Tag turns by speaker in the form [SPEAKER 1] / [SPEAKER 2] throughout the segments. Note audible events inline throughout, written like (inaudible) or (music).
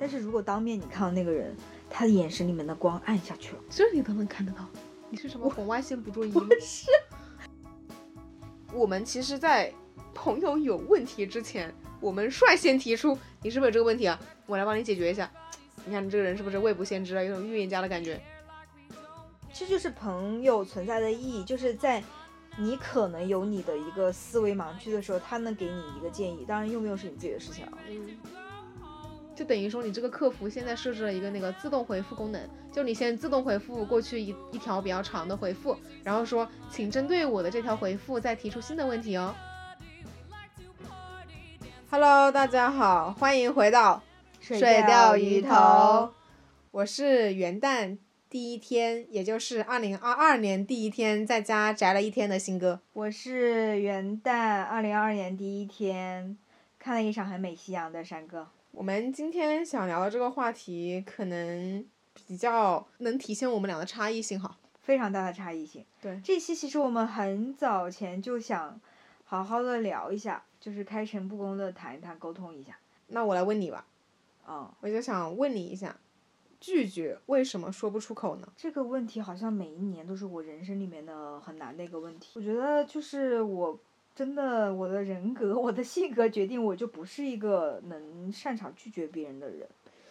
[SPEAKER 1] 但是如果当面你看到那个人，他的眼神里面的光暗下去了，
[SPEAKER 2] 这你都能看得到，你是什么红外线捕捉仪不？
[SPEAKER 1] 是。
[SPEAKER 2] 我们其实，在朋友有问题之前，我们率先提出，你是不是有这个问题啊？我来帮你解决一下。你看你这个人是不是未卜先知啊？有种预言家的感觉。
[SPEAKER 1] 这就是朋友存在的意义，就是在你可能有你的一个思维盲区的时候，他能给你一个建议。当然，用不用是你自己的事情啊。
[SPEAKER 2] 嗯。就等于说，你这个客服现在设置了一个那个自动回复功能，就你先自动回复过去一一条比较长的回复，然后说，请针对我的这条回复再提出新的问题哦。Hello，大家好，欢迎回到
[SPEAKER 1] 水钓鱼头，
[SPEAKER 2] 我是元旦第一天，也就是二零二二年第一天在家宅了一天的新哥。
[SPEAKER 1] 我是元旦二零二二年第一天看了一场很美夕阳的山哥。
[SPEAKER 2] 我们今天想聊的这个话题，可能比较能体现我们俩的差异性哈，
[SPEAKER 1] 非常大的差异性。
[SPEAKER 2] 对，
[SPEAKER 1] 这期其实我们很早前就想好好的聊一下，就是开诚布公的谈一谈，沟通一下。
[SPEAKER 2] 那我来问你吧，
[SPEAKER 1] 嗯，
[SPEAKER 2] 我就想问你一下，拒绝为什么说不出口呢？
[SPEAKER 1] 这个问题好像每一年都是我人生里面的很难的一个问题。我觉得就是我。真的，我的人格，(laughs) 我的性格决定，我就不是一个能擅长拒绝别人的人。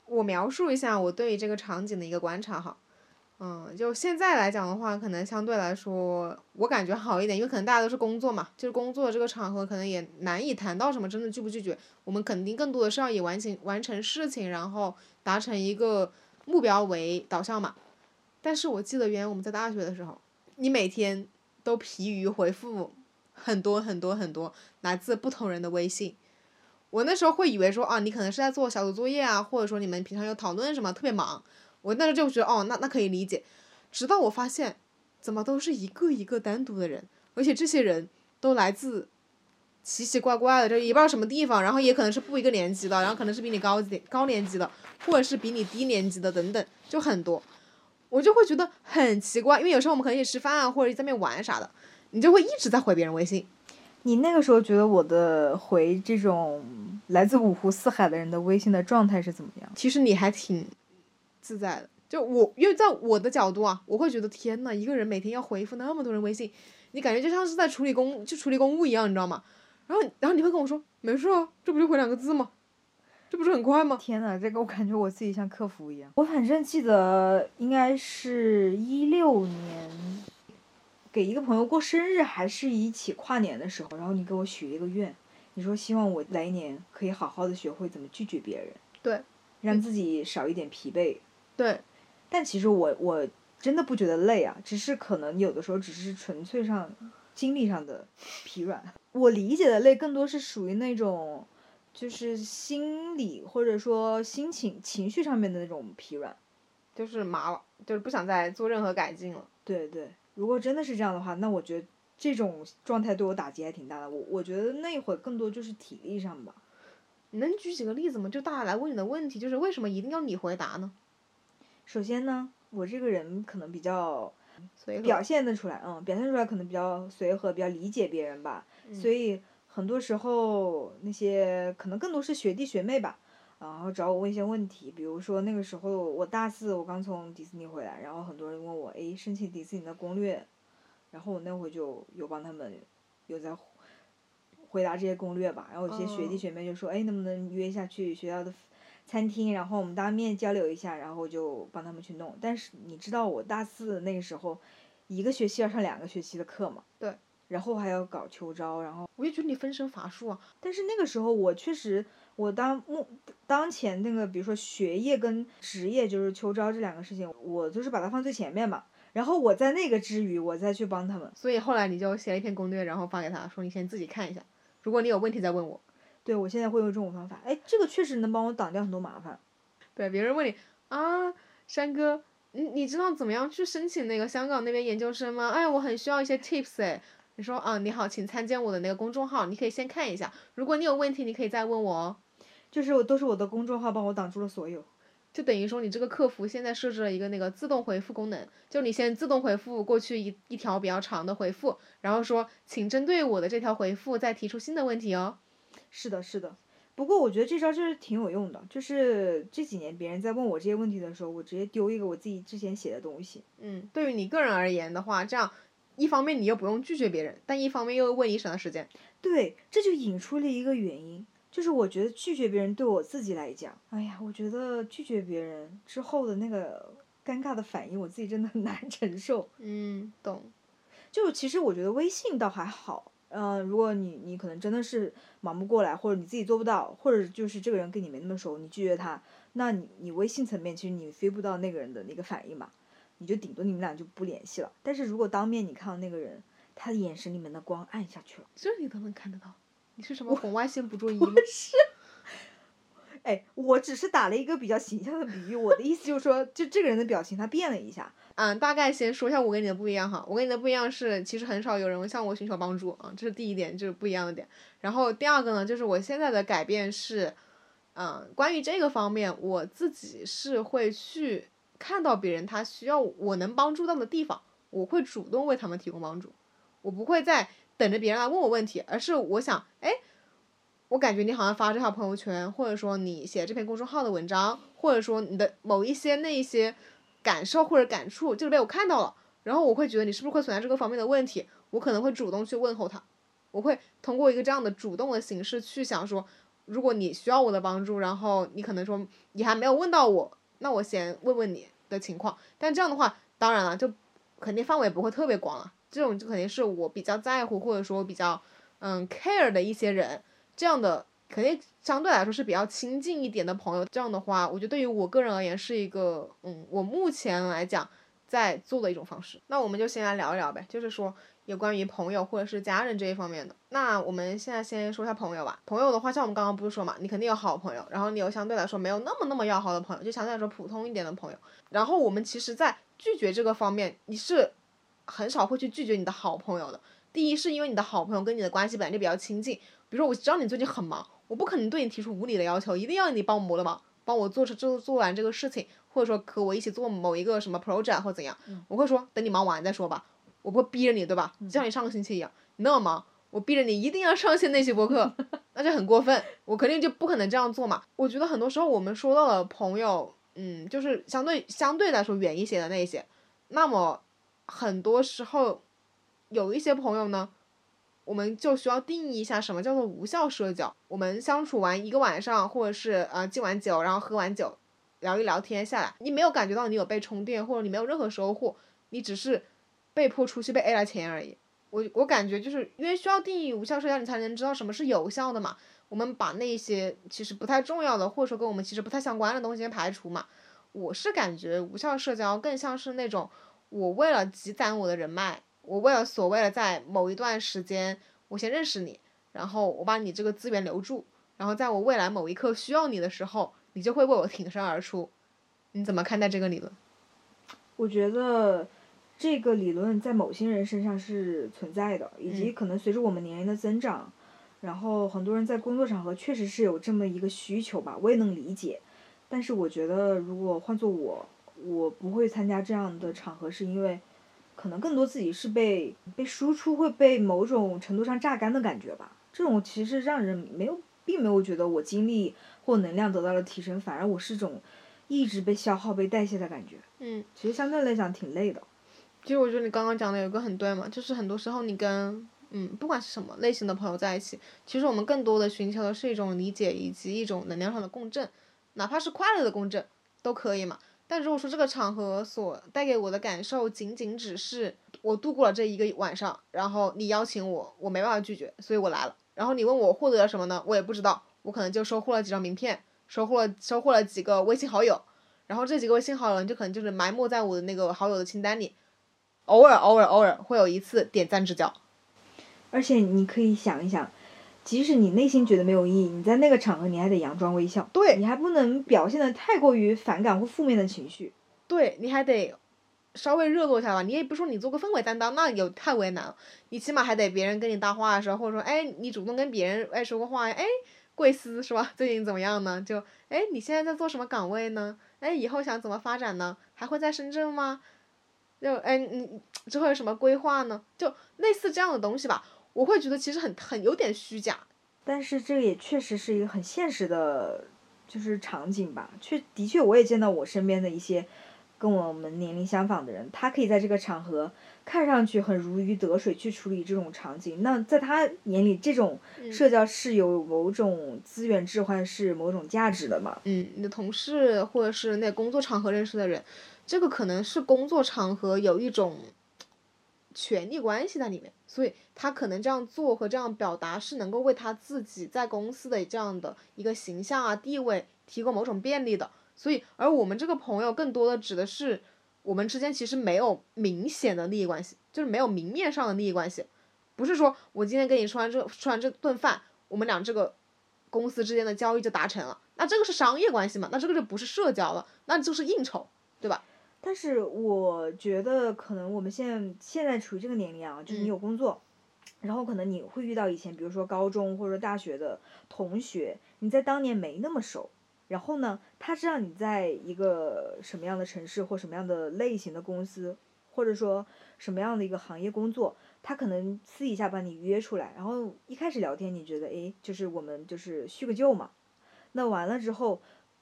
[SPEAKER 2] 我描述一下我对于这个场景的一个观察哈，嗯，就现在来讲的话，可能相对来说我感觉好一点，因为可能大家都是工作嘛，就是工作这个场合可能也难以谈到什么真的拒不拒绝。我们肯定更多的是要以完成完成事情，然后达成一个目标为导向嘛。但是我记得原来我们在大学的时候，你每天都疲于回复。很多很多很多来自不同人的微信，我那时候会以为说啊，你可能是在做小组作业啊，或者说你们平常有讨论什么，特别忙。我那时候就觉得哦，那那可以理解。直到我发现，怎么都是一个一个单独的人，而且这些人都来自奇奇怪怪的，就也不知道什么地方，然后也可能是不一个年级的，然后可能是比你高点高年级的，或者是比你低年级的等等，就很多。我就会觉得很奇怪，因为有时候我们可能一起吃饭啊，或者在那边玩啥的。你就会一直在回别人微信，
[SPEAKER 1] 你那个时候觉得我的回这种来自五湖四海的人的微信的状态是怎么样？
[SPEAKER 2] 其实你还挺自在的，就我因为在我的角度啊，我会觉得天呐，一个人每天要回复那么多人微信，你感觉就像是在处理公就处理公务一样，你知道吗？然后然后你会跟我说没事啊，这不就回两个字吗？这不是很快吗？
[SPEAKER 1] 天呐，这个我感觉我自己像客服一样。我反正记得应该是一六年。给一个朋友过生日，还是一起跨年的时候，然后你给我许一个愿，你说希望我来年可以好好的学会怎么拒绝别人，
[SPEAKER 2] 对，
[SPEAKER 1] 让自己少一点疲惫，
[SPEAKER 2] 对。
[SPEAKER 1] 但其实我我真的不觉得累啊，只是可能有的时候只是纯粹上精力上的疲软。我理解的累更多是属于那种，就是心理或者说心情情绪上面的那种疲软，
[SPEAKER 2] 就是麻了，就是不想再做任何改进了。
[SPEAKER 1] 对对。如果真的是这样的话，那我觉得这种状态对我打击还挺大的。我我觉得那会更多就是体力上吧。
[SPEAKER 2] 你能举几个例子吗？就大家来问你的问题，就是为什么一定要你回答呢？
[SPEAKER 1] 首先呢，我这个人可能比较
[SPEAKER 2] 随和，
[SPEAKER 1] 表现得出来，嗯，表现出来可能比较随和，比较理解别人吧。所以很多时候那些可能更多是学弟学妹吧。然后找我问一些问题，比如说那个时候我大四，我刚从迪士尼回来，然后很多人问我，哎，申请迪士尼的攻略，然后我那会就有帮他们有在回答这些攻略吧。然后有些学弟学妹就说，哎，能不能约一下去学校的餐厅，然后我们当面交流一下，然后就帮他们去弄。但是你知道我大四那个时候，一个学期要上两个学期的课嘛？
[SPEAKER 2] 对。
[SPEAKER 1] 然后还要搞秋招，然后
[SPEAKER 2] 我就觉得你分身乏术啊。
[SPEAKER 1] 但是那个时候我确实。我当目当前那个，比如说学业跟职业，就是秋招这两个事情，我就是把它放最前面嘛。然后我在那个之余，我再去帮他们。
[SPEAKER 2] 所以后来你就写了一篇攻略，然后发给他说：“你先自己看一下，如果你有问题再问我。”
[SPEAKER 1] 对，我现在会用这种方法。哎，这个确实能帮我挡掉很多麻烦。
[SPEAKER 2] 对，别人问你啊，山哥，你你知道怎么样去申请那个香港那边研究生吗？哎，我很需要一些 tips 哎。你说啊，你好，请参见我的那个公众号，你可以先看一下。如果你有问题，你可以再问我哦。
[SPEAKER 1] 就是我都是我的公众号帮我挡住了所有，
[SPEAKER 2] 就等于说你这个客服现在设置了一个那个自动回复功能，就你先自动回复过去一一条比较长的回复，然后说请针对我的这条回复再提出新的问题哦。
[SPEAKER 1] 是的，是的，不过我觉得这招就是挺有用的，就是这几年别人在问我这些问题的时候，我直接丢一个我自己之前写的东西。
[SPEAKER 2] 嗯，对于你个人而言的话，这样一方面你又不用拒绝别人，但一方面又为你省了时间。
[SPEAKER 1] 对，这就引出了一个原因，就是我觉得拒绝别人对我自己来讲，哎呀，我觉得拒绝别人之后的那个尴尬的反应，我自己真的很难承受。
[SPEAKER 2] 嗯，懂。
[SPEAKER 1] 就其实我觉得微信倒还好。嗯，如果你你可能真的是忙不过来，或者你自己做不到，或者就是这个人跟你没那么熟，你拒绝他，那你你微信层面其实你飞不到那个人的那个反应嘛，你就顶多你们俩就不联系了。但是如果当面你看到那个人，他的眼神里面的光暗下去了，
[SPEAKER 2] 这你都能看得到，你是什么红外线捕捉仪吗？
[SPEAKER 1] 是。哎，我只是打了一个比较形象的比喻，我的意思就是说，就这个人的表情他变了一下。
[SPEAKER 2] 嗯，大概先说一下我跟你的不一样哈，我跟你的不一样是，其实很少有人向我寻求帮助啊，这是第一点，就是不一样的点。然后第二个呢，就是我现在的改变是，嗯，关于这个方面，我自己是会去看到别人他需要我能帮助到的地方，我会主动为他们提供帮助，我不会再等着别人来问我问题，而是我想，哎。我感觉你好像发这条朋友圈，或者说你写这篇公众号的文章，或者说你的某一些那一些感受或者感触，就是被我看到了，然后我会觉得你是不是会存在这个方面的问题，我可能会主动去问候他，我会通过一个这样的主动的形式去想说，如果你需要我的帮助，然后你可能说你还没有问到我，那我先问问你的情况，但这样的话，当然了，就肯定范围不会特别广了，这种就肯定是我比较在乎或者说比较嗯 care 的一些人。这样的肯定相对来说是比较亲近一点的朋友。这样的话，我觉得对于我个人而言是一个，嗯，我目前来讲在做的一种方式。那我们就先来聊一聊呗，就是说有关于朋友或者是家人这一方面的。那我们现在先说一下朋友吧。朋友的话，像我们刚刚不是说嘛，你肯定有好朋友，然后你有相对来说没有那么那么要好的朋友，就相对来说普通一点的朋友。然后我们其实，在拒绝这个方面，你是很少会去拒绝你的好朋友的。第一，是因为你的好朋友跟你的关系本来就比较亲近。比如说，我知道你最近很忙，我不可能对你提出无理的要求，一定要你帮我的忙，帮我做这做做完这个事情，或者说和我一起做某一个什么 project 或怎样，我会说等你忙完再说吧，我不会逼着你，对吧？就像你上个星期一样，你那么忙，我逼着你一定要上线那些播客，(laughs) 那就很过分，我肯定就不可能这样做嘛。我觉得很多时候我们说到了朋友，嗯，就是相对相对来说远一些的那一些，那么很多时候有一些朋友呢。我们就需要定义一下什么叫做无效社交。我们相处完一个晚上，或者是呃敬完酒，然后喝完酒，聊一聊天下来，你没有感觉到你有被充电，或者你没有任何收获，你只是被迫出去被 A 了钱而已。我我感觉就是因为需要定义无效社交，你才能知道什么是有效的嘛。我们把那些其实不太重要的，或者说跟我们其实不太相关的东西先排除嘛。我是感觉无效社交更像是那种我为了积攒我的人脉。我为了所谓的在某一段时间，我先认识你，然后我把你这个资源留住，然后在我未来某一刻需要你的时候，你就会为我挺身而出。你怎么看待这个理论？
[SPEAKER 1] 我觉得这个理论在某些人身上是存在的，以及可能随着我们年龄的增长，然后很多人在工作场合确实是有这么一个需求吧，我也能理解。但是我觉得如果换做我，我不会参加这样的场合，是因为。可能更多自己是被被输出会被某种程度上榨干的感觉吧，这种其实让人没有，并没有觉得我精力或能量得到了提升，反而我是种一直被消耗、被代谢的感觉。
[SPEAKER 2] 嗯，
[SPEAKER 1] 其实相对来讲挺累的。
[SPEAKER 2] 其实我觉得你刚刚讲的有个很对嘛，就是很多时候你跟嗯不管是什么类型的朋友在一起，其实我们更多的寻求的是一种理解以及一种能量上的共振，哪怕是快乐的共振都可以嘛。但如果说这个场合所带给我的感受仅仅只是我度过了这一个晚上，然后你邀请我，我没办法拒绝，所以我来了。然后你问我获得了什么呢？我也不知道，我可能就收获了几张名片，收获了收获了几个微信好友，然后这几个微信好友就可能就是埋没在我的那个好友的清单里，偶尔偶尔偶尔会有一次点赞之交。
[SPEAKER 1] 而且你可以想一想。即使你内心觉得没有意义，你在那个场合你还得佯装微笑，
[SPEAKER 2] 对
[SPEAKER 1] 你还不能表现的太过于反感或负面的情绪，
[SPEAKER 2] 对你还得稍微热络一下吧。你也不说你做个氛围担当，那有太为难了。你起码还得别人跟你搭话的时候，或者说哎你主动跟别人哎说过话哎贵司是吧？(laughs) 最近怎么样呢？就哎你现在在做什么岗位呢？哎以后想怎么发展呢？还会在深圳吗？就哎你之后有什么规划呢？就类似这样的东西吧。我会觉得其实很很有点虚假，
[SPEAKER 1] 但是这个也确实是一个很现实的，就是场景吧。确的确，我也见到我身边的一些跟我们年龄相仿的人，他可以在这个场合看上去很如鱼得水去处理这种场景。那在他眼里，这种社交是有某种资源置换，是某种价值的嘛？
[SPEAKER 2] 嗯，你的同事或者是那工作场合认识的人，这个可能是工作场合有一种。权力关系在里面，所以他可能这样做和这样表达是能够为他自己在公司的这样的一个形象啊地位提供某种便利的。所以，而我们这个朋友更多的指的是我们之间其实没有明显的利益关系，就是没有明面上的利益关系，不是说我今天跟你吃完这吃完这顿饭，我们俩这个公司之间的交易就达成了，那这个是商业关系嘛？那这个就不是社交了，那就是应酬，对吧？
[SPEAKER 1] 但是我觉得，可能我们现在现在处于这个年龄啊，就是你有工作，然后可能你会遇到以前，比如说高中或者大学的同学，你在当年没那么熟，然后呢，他知道你在一个什么样的城市或什么样的类型的公司，或者说什么样的一个行业工作，他可能私底下把你约出来，然后一开始聊天，你觉得诶，就是我们就是叙个旧嘛，那完了之后，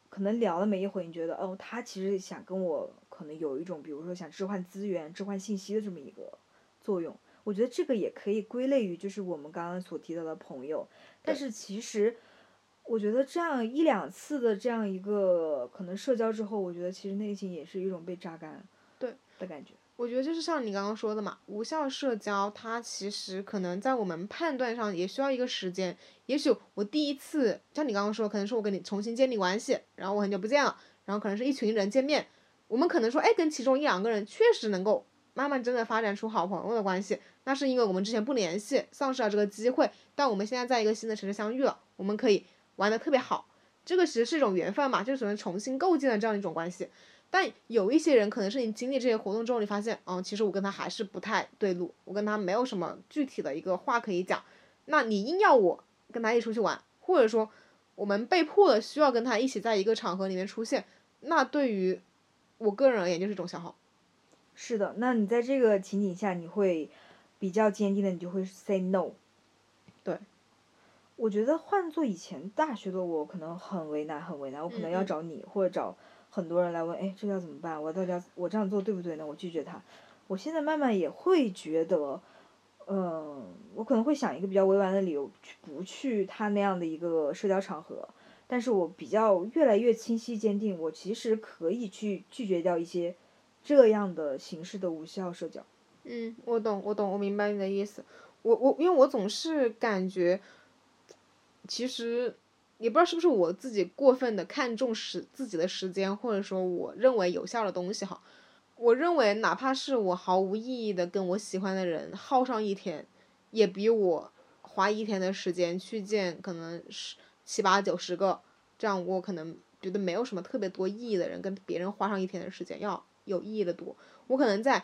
[SPEAKER 1] 可能聊了没一会，你觉得哦，他其实想跟我。可能有一种，比如说想置换资源、置换信息的这么一个作用，我觉得这个也可以归类于就是我们刚刚所提到的朋友。但是其实，我觉得这样一两次的这样一个可能社交之后，我觉得其实内心也是一种被榨干，
[SPEAKER 2] 对
[SPEAKER 1] 的感觉。
[SPEAKER 2] 我觉得就是像你刚刚说的嘛，无效社交它其实可能在我们判断上也需要一个时间。也许我第一次像你刚刚说，可能是我跟你重新建立关系，然后我很久不见了，然后可能是一群人见面。我们可能说，哎，跟其中一两个人确实能够慢慢真的发展出好朋友的关系，那是因为我们之前不联系，丧失了这个机会。但我们现在在一个新的城市相遇了，我们可以玩的特别好，这个其实是一种缘分嘛，就是能重新构建的这样一种关系。但有一些人可能是你经历这些活动之后，你发现，嗯，其实我跟他还是不太对路，我跟他没有什么具体的一个话可以讲。那你硬要我跟他一起出去玩，或者说我们被迫的需要跟他一起在一个场合里面出现，那对于。我个人而言就是一种消耗。
[SPEAKER 1] 是的，那你在这个情景下，你会比较坚定的，你就会 say no。
[SPEAKER 2] 对。
[SPEAKER 1] 我觉得换做以前大学的我，可能很为难，很为难，我可能要找你或者找很多人来问，哎，这要怎么办？我到底要我这样做对不对呢？我拒绝他。我现在慢慢也会觉得，嗯，我可能会想一个比较委婉的理由，去不去他那样的一个社交场合。但是我比较越来越清晰坚定，我其实可以去拒绝掉一些这样的形式的无效社交。
[SPEAKER 2] 嗯，我懂，我懂，我明白你的意思。我我因为我总是感觉，其实也不知道是不是我自己过分的看重时自己的时间，或者说我认为有效的东西哈。我认为哪怕是我毫无意义的跟我喜欢的人耗上一天，也比我花一天的时间去见可能是。七八九十个，这样我可能觉得没有什么特别多意义的人，跟别人花上一天的时间要有意义的多。我可能在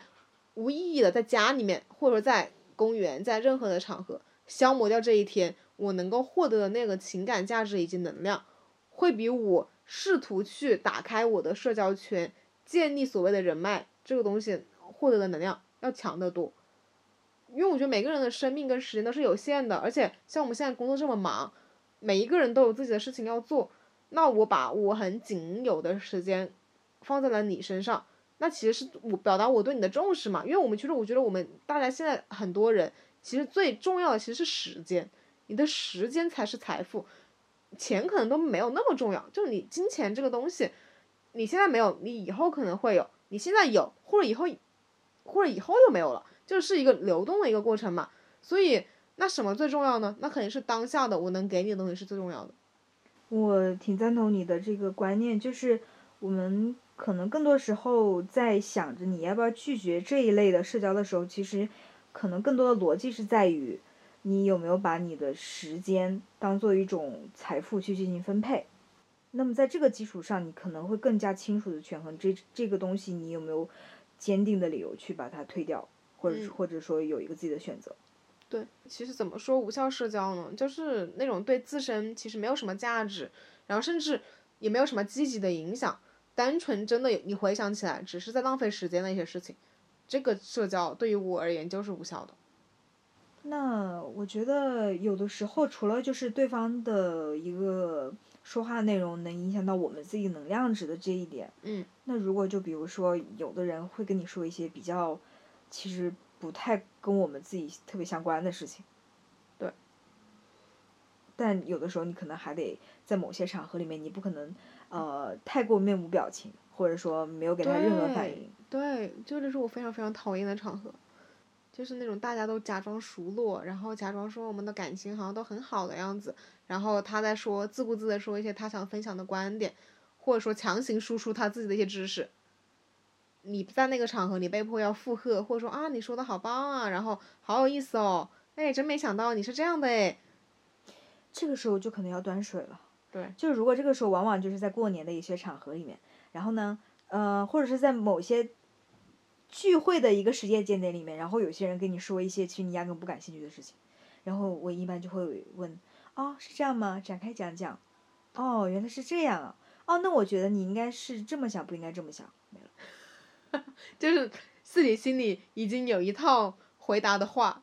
[SPEAKER 2] 无意义的在家里面，或者说在公园，在任何的场合消磨掉这一天，我能够获得的那个情感价值以及能量，会比我试图去打开我的社交圈，建立所谓的人脉这个东西获得的能量要强得多。因为我觉得每个人的生命跟时间都是有限的，而且像我们现在工作这么忙。每一个人都有自己的事情要做，那我把我很仅有的时间放在了你身上，那其实是我表达我对你的重视嘛。因为我们其实我觉得我们大家现在很多人其实最重要的其实是时间，你的时间才是财富，钱可能都没有那么重要。就是你金钱这个东西，你现在没有，你以后可能会有；你现在有，或者以后，或者以后又没有了，就是一个流动的一个过程嘛。所以。那什么最重要呢？那肯定是当下的我能给你的东西是最重要的。
[SPEAKER 1] 我挺赞同你的这个观念，就是我们可能更多时候在想着你要不要拒绝这一类的社交的时候，其实可能更多的逻辑是在于你有没有把你的时间当做一种财富去进行分配。那么在这个基础上，你可能会更加清楚的权衡这这个东西，你有没有坚定的理由去把它推掉，或者或者说有一个自己的选择。
[SPEAKER 2] 对，其实怎么说无效社交呢？就是那种对自身其实没有什么价值，然后甚至也没有什么积极的影响，单纯真的你回想起来只是在浪费时间的一些事情，这个社交对于我而言就是无效的。
[SPEAKER 1] 那我觉得有的时候，除了就是对方的一个说话内容能影响到我们自己能量值的这一点，
[SPEAKER 2] 嗯，
[SPEAKER 1] 那如果就比如说有的人会跟你说一些比较，其实不太跟我们自己特别相关的事情，
[SPEAKER 2] 对，
[SPEAKER 1] 但有的时候你可能还得在某些场合里面，你不可能呃太过面无表情，或者说没有给他任何反应，
[SPEAKER 2] 对，就这是我非常非常讨厌的场合。就是那种大家都假装熟络，然后假装说我们的感情好像都很好的样子，然后他在说自顾自的说一些他想分享的观点，或者说强行输出他自己的一些知识。你在那个场合，你被迫要附和，或者说啊你说的好棒啊，然后好有意思哦，哎真没想到你是这样的哎。
[SPEAKER 1] 这个时候就可能要端水了。
[SPEAKER 2] 对。
[SPEAKER 1] 就是如果这个时候往往就是在过年的一些场合里面，然后呢，呃，或者是在某些。聚会的一个时间节点里面，然后有些人跟你说一些其实你压根不感兴趣的事情，然后我一般就会问，哦，是这样吗？展开讲讲。哦，原来是这样啊。哦，那我觉得你应该是这么想，不应该这么想。(laughs)
[SPEAKER 2] 就是自己心里已经有一套回答的话，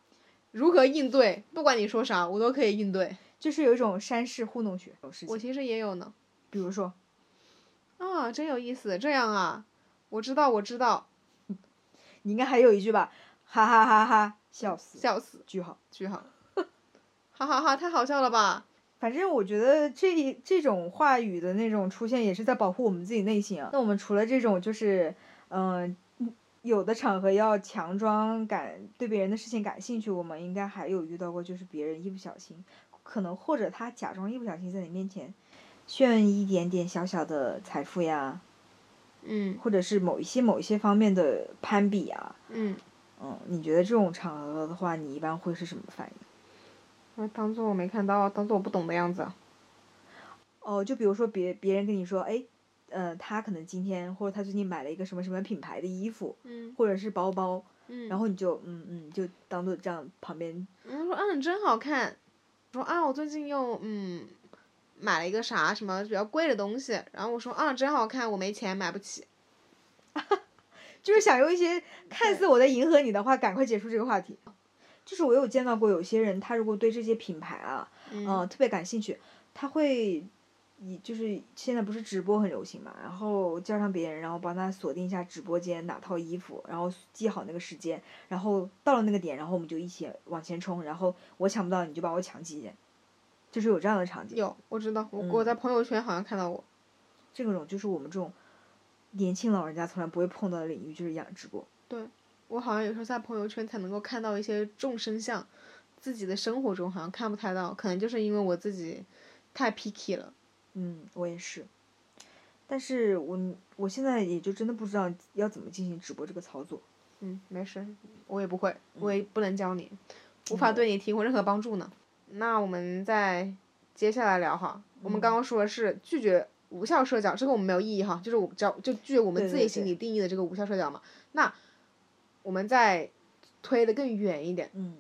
[SPEAKER 2] 如何应对？不管你说啥，我都可以应对。
[SPEAKER 1] 就是有一种山式糊弄学。
[SPEAKER 2] 我其实也有呢。
[SPEAKER 1] 比如说。
[SPEAKER 2] 啊，真有意思。这样啊，我知道，我知道。(laughs)
[SPEAKER 1] 你应该还有一句吧，哈哈哈哈，笑死，
[SPEAKER 2] 笑死，
[SPEAKER 1] 句号，
[SPEAKER 2] 句号，(laughs) 哈哈哈，太好笑了吧？
[SPEAKER 1] 反正我觉得这这种话语的那种出现，也是在保护我们自己内心啊。那我们除了这种，就是嗯，有的场合要强装感对别人的事情感兴趣，我们应该还有遇到过，就是别人一不小心，可能或者他假装一不小心在你面前炫一点点小小的财富呀。
[SPEAKER 2] 嗯，
[SPEAKER 1] 或者是某一些某一些方面的攀比啊，
[SPEAKER 2] 嗯，
[SPEAKER 1] 嗯，你觉得这种场合的话，你一般会是什么反应？
[SPEAKER 2] 我当做我没看到，当做我不懂的样子。
[SPEAKER 1] 哦，就比如说别别人跟你说，哎，呃，他可能今天或者他最近买了一个什么什么品牌的衣服，
[SPEAKER 2] 嗯，
[SPEAKER 1] 或者是包包，
[SPEAKER 2] 嗯，
[SPEAKER 1] 然后你就嗯嗯，就当做这样旁边，
[SPEAKER 2] 嗯，说嗯真好看，说啊我最近又嗯。买了一个啥什么比较贵的东西，然后我说啊真好看，我没钱买不起，(laughs)
[SPEAKER 1] 就是想用一些看似我在迎合你的话，赶快结束这个话题。就是我有见到过有些人，他如果对这些品牌啊，嗯，特别感兴趣，他会以就是现在不是直播很流行嘛，然后叫上别人，然后帮他锁定一下直播间哪套衣服，然后记好那个时间，然后到了那个点，然后我们就一起往前冲，然后我抢不到你就把我抢几件。就是有这样的场景，
[SPEAKER 2] 有我知道，我我在朋友圈好像看到过，
[SPEAKER 1] 这种就是我们这种年轻老人家从来不会碰到的领域，就是养直播。
[SPEAKER 2] 对，我好像有时候在朋友圈才能够看到一些众生相，自己的生活中好像看不太到，可能就是因为我自己太 picky 了。
[SPEAKER 1] 嗯，我也是，但是我我现在也就真的不知道要怎么进行直播这个操作。
[SPEAKER 2] 嗯，没事，我也不会，我也不能教你，无法对你提供任何帮助呢。那我们再接下来聊哈，我们刚刚说的是拒绝无效社交，这个我们没有意义哈，就是我只要就拒绝我们自己心里定义的这个无效社交嘛。那我们再推的更远一点，
[SPEAKER 1] 嗯，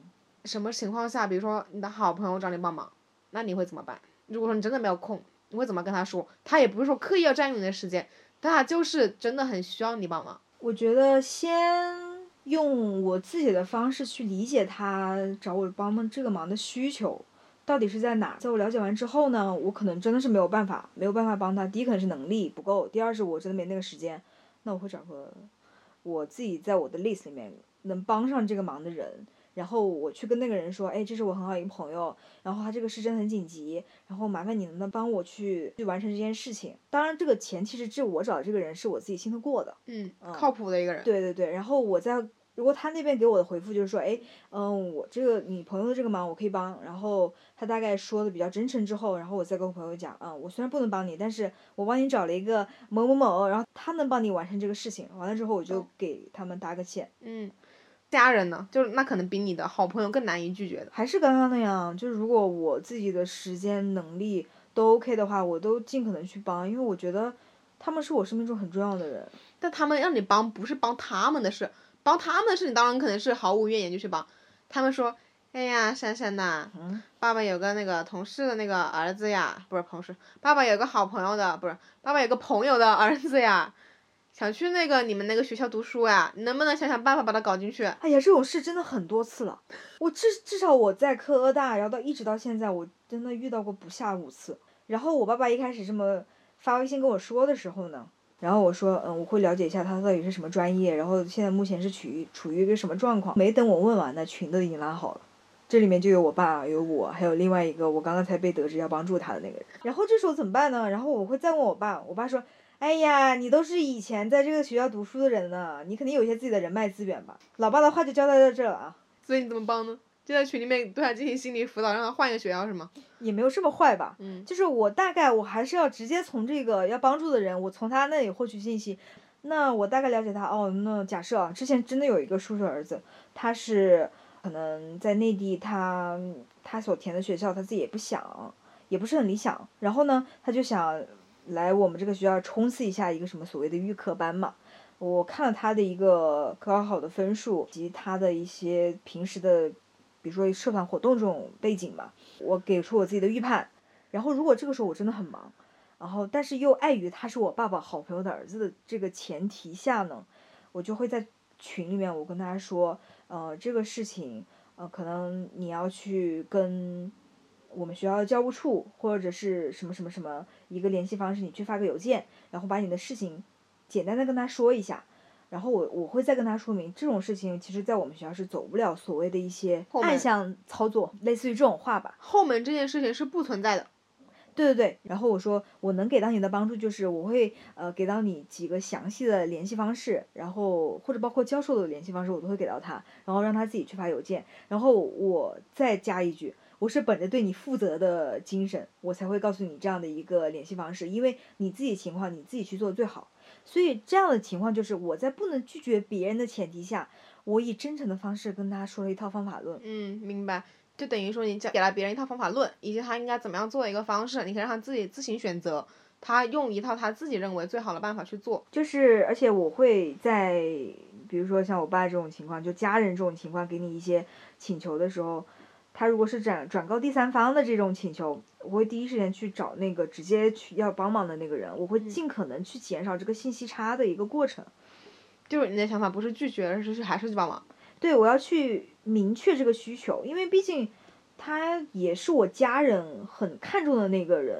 [SPEAKER 2] 什么情况下，比如说你的好朋友找你帮忙，那你会怎么办？如果说你真的没有空，你会怎么跟他说？他也不是说刻意要占用你的时间，但他就是真的很需要你帮忙。
[SPEAKER 1] 我觉得先。用我自己的方式去理解他找我帮忙这个忙的需求，到底是在哪？在我了解完之后呢，我可能真的是没有办法，没有办法帮他。第一可能是能力不够，第二是我真的没那个时间。那我会找个我自己在我的 list 里面能帮上这个忙的人，然后我去跟那个人说，哎，这是我很好一个朋友，然后他这个事真的很紧急，然后麻烦你能不能帮我去去完成这件事情？当然，这个前提是这我找的这个人是我自己信得过的，
[SPEAKER 2] 嗯，靠谱的一个人。
[SPEAKER 1] 对对对，然后我在。如果他那边给我的回复就是说，哎，嗯，我这个你朋友的这个忙我可以帮，然后他大概说的比较真诚之后，然后我再跟我朋友讲，嗯，我虽然不能帮你，但是我帮你找了一个某某某，然后他能帮你完成这个事情，完了之后我就给他们搭个线。
[SPEAKER 2] 嗯，家人呢，就是那可能比你的好朋友更难以拒绝的。
[SPEAKER 1] 还是刚刚那样，就是如果我自己的时间能力都 OK 的话，我都尽可能去帮，因为我觉得他们是我生命中很重要的人。
[SPEAKER 2] 但他们让你帮，不是帮他们的事。帮他们的事你，当然可能是毫无怨言就去帮。他们说：“哎呀，珊珊呐，爸爸有个那个同事的那个儿子呀，不是同事，爸爸有个好朋友的，不是，爸爸有个朋友的儿子呀，想去那个你们那个学校读书呀，你能不能想想办法把他搞进去？
[SPEAKER 1] 哎呀，这种事真的很多次了，我至至少我在科大，然后到一直到现在，我真的遇到过不下五次。然后我爸爸一开始这么发微信跟我说的时候呢，然后我说，嗯，我会了解一下他到底是什么专业，然后现在目前是处于处于一个什么状况。没等我问完呢，群都已经拉好了。这里面就有我爸，有我，还有另外一个我刚刚才被得知要帮助他的那个人。然后这时候怎么办呢？然后我会再问我爸，我爸说：“哎呀，你都是以前在这个学校读书的人了，你肯定有一些自己的人脉资源吧？”老爸的话就交代到这了啊。
[SPEAKER 2] 所以你怎么帮呢？就在群里面对他进行心理辅导，让他换一个学校是吗？
[SPEAKER 1] 也没有这么坏吧。
[SPEAKER 2] 嗯。
[SPEAKER 1] 就是我大概我还是要直接从这个要帮助的人，我从他那里获取信息。那我大概了解他哦。那假设啊，之前真的有一个叔叔儿子，他是。可能在内地，他他所填的学校他自己也不想，也不是很理想。然后呢，他就想来我们这个学校冲刺一下一个什么所谓的预科班嘛。我看了他的一个高考的分数及他的一些平时的，比如说社团活动这种背景嘛，我给出我自己的预判。然后如果这个时候我真的很忙，然后但是又碍于他是我爸爸好朋友的儿子的这个前提下呢，我就会在群里面我跟他说。呃，这个事情，呃，可能你要去跟我们学校的教务处或者是什么什么什么一个联系方式，你去发个邮件，然后把你的事情简单的跟他说一下，然后我我会再跟他说明，这种事情其实在我们学校是走不了所谓的一些暗箱操作，类似于这种话吧。
[SPEAKER 2] 后门这件事情是不存在的。
[SPEAKER 1] 对对对，然后我说我能给到你的帮助就是我会呃给到你几个详细的联系方式，然后或者包括教授的联系方式我都会给到他，然后让他自己去发邮件，然后我再加一句，我是本着对你负责的精神，我才会告诉你这样的一个联系方式，因为你自己情况你自己去做最好，所以这样的情况就是我在不能拒绝别人的前提下，我以真诚的方式跟他说了一套方法论。
[SPEAKER 2] 嗯，明白。就等于说，你讲给了别人一套方法论，以及他应该怎么样做的一个方式，你可以让他自己自行选择，他用一套他自己认为最好的办法去做。
[SPEAKER 1] 就是，而且我会在，比如说像我爸这种情况，就家人这种情况，给你一些请求的时候，他如果是转转告第三方的这种请求，我会第一时间去找那个直接去要帮忙的那个人，我会尽可能去减少这个信息差的一个过程。
[SPEAKER 2] 就是你的想法不是拒绝，而是还是去帮忙。
[SPEAKER 1] 对，我要去明确这个需求，因为毕竟他也是我家人很看重的那个人，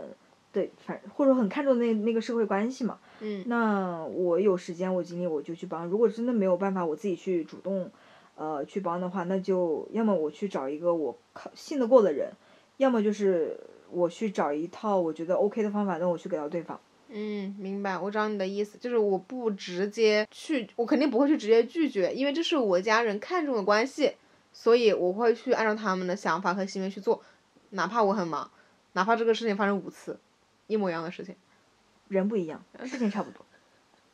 [SPEAKER 1] 对，反或者很看重那那个社会关系嘛。
[SPEAKER 2] 嗯。
[SPEAKER 1] 那我有时间，我精力，我就去帮。如果真的没有办法，我自己去主动，呃，去帮的话，那就要么我去找一个我靠信得过的人，要么就是我去找一套我觉得 OK 的方法，那我去给到对方。
[SPEAKER 2] 嗯，明白，我知道你的意思，就是我不直接去，我肯定不会去直接拒绝，因为这是我家人看重的关系，所以我会去按照他们的想法和行为去做，哪怕我很忙，哪怕这个事情发生五次，一模一样的事情，
[SPEAKER 1] 人不一样，事情差不多，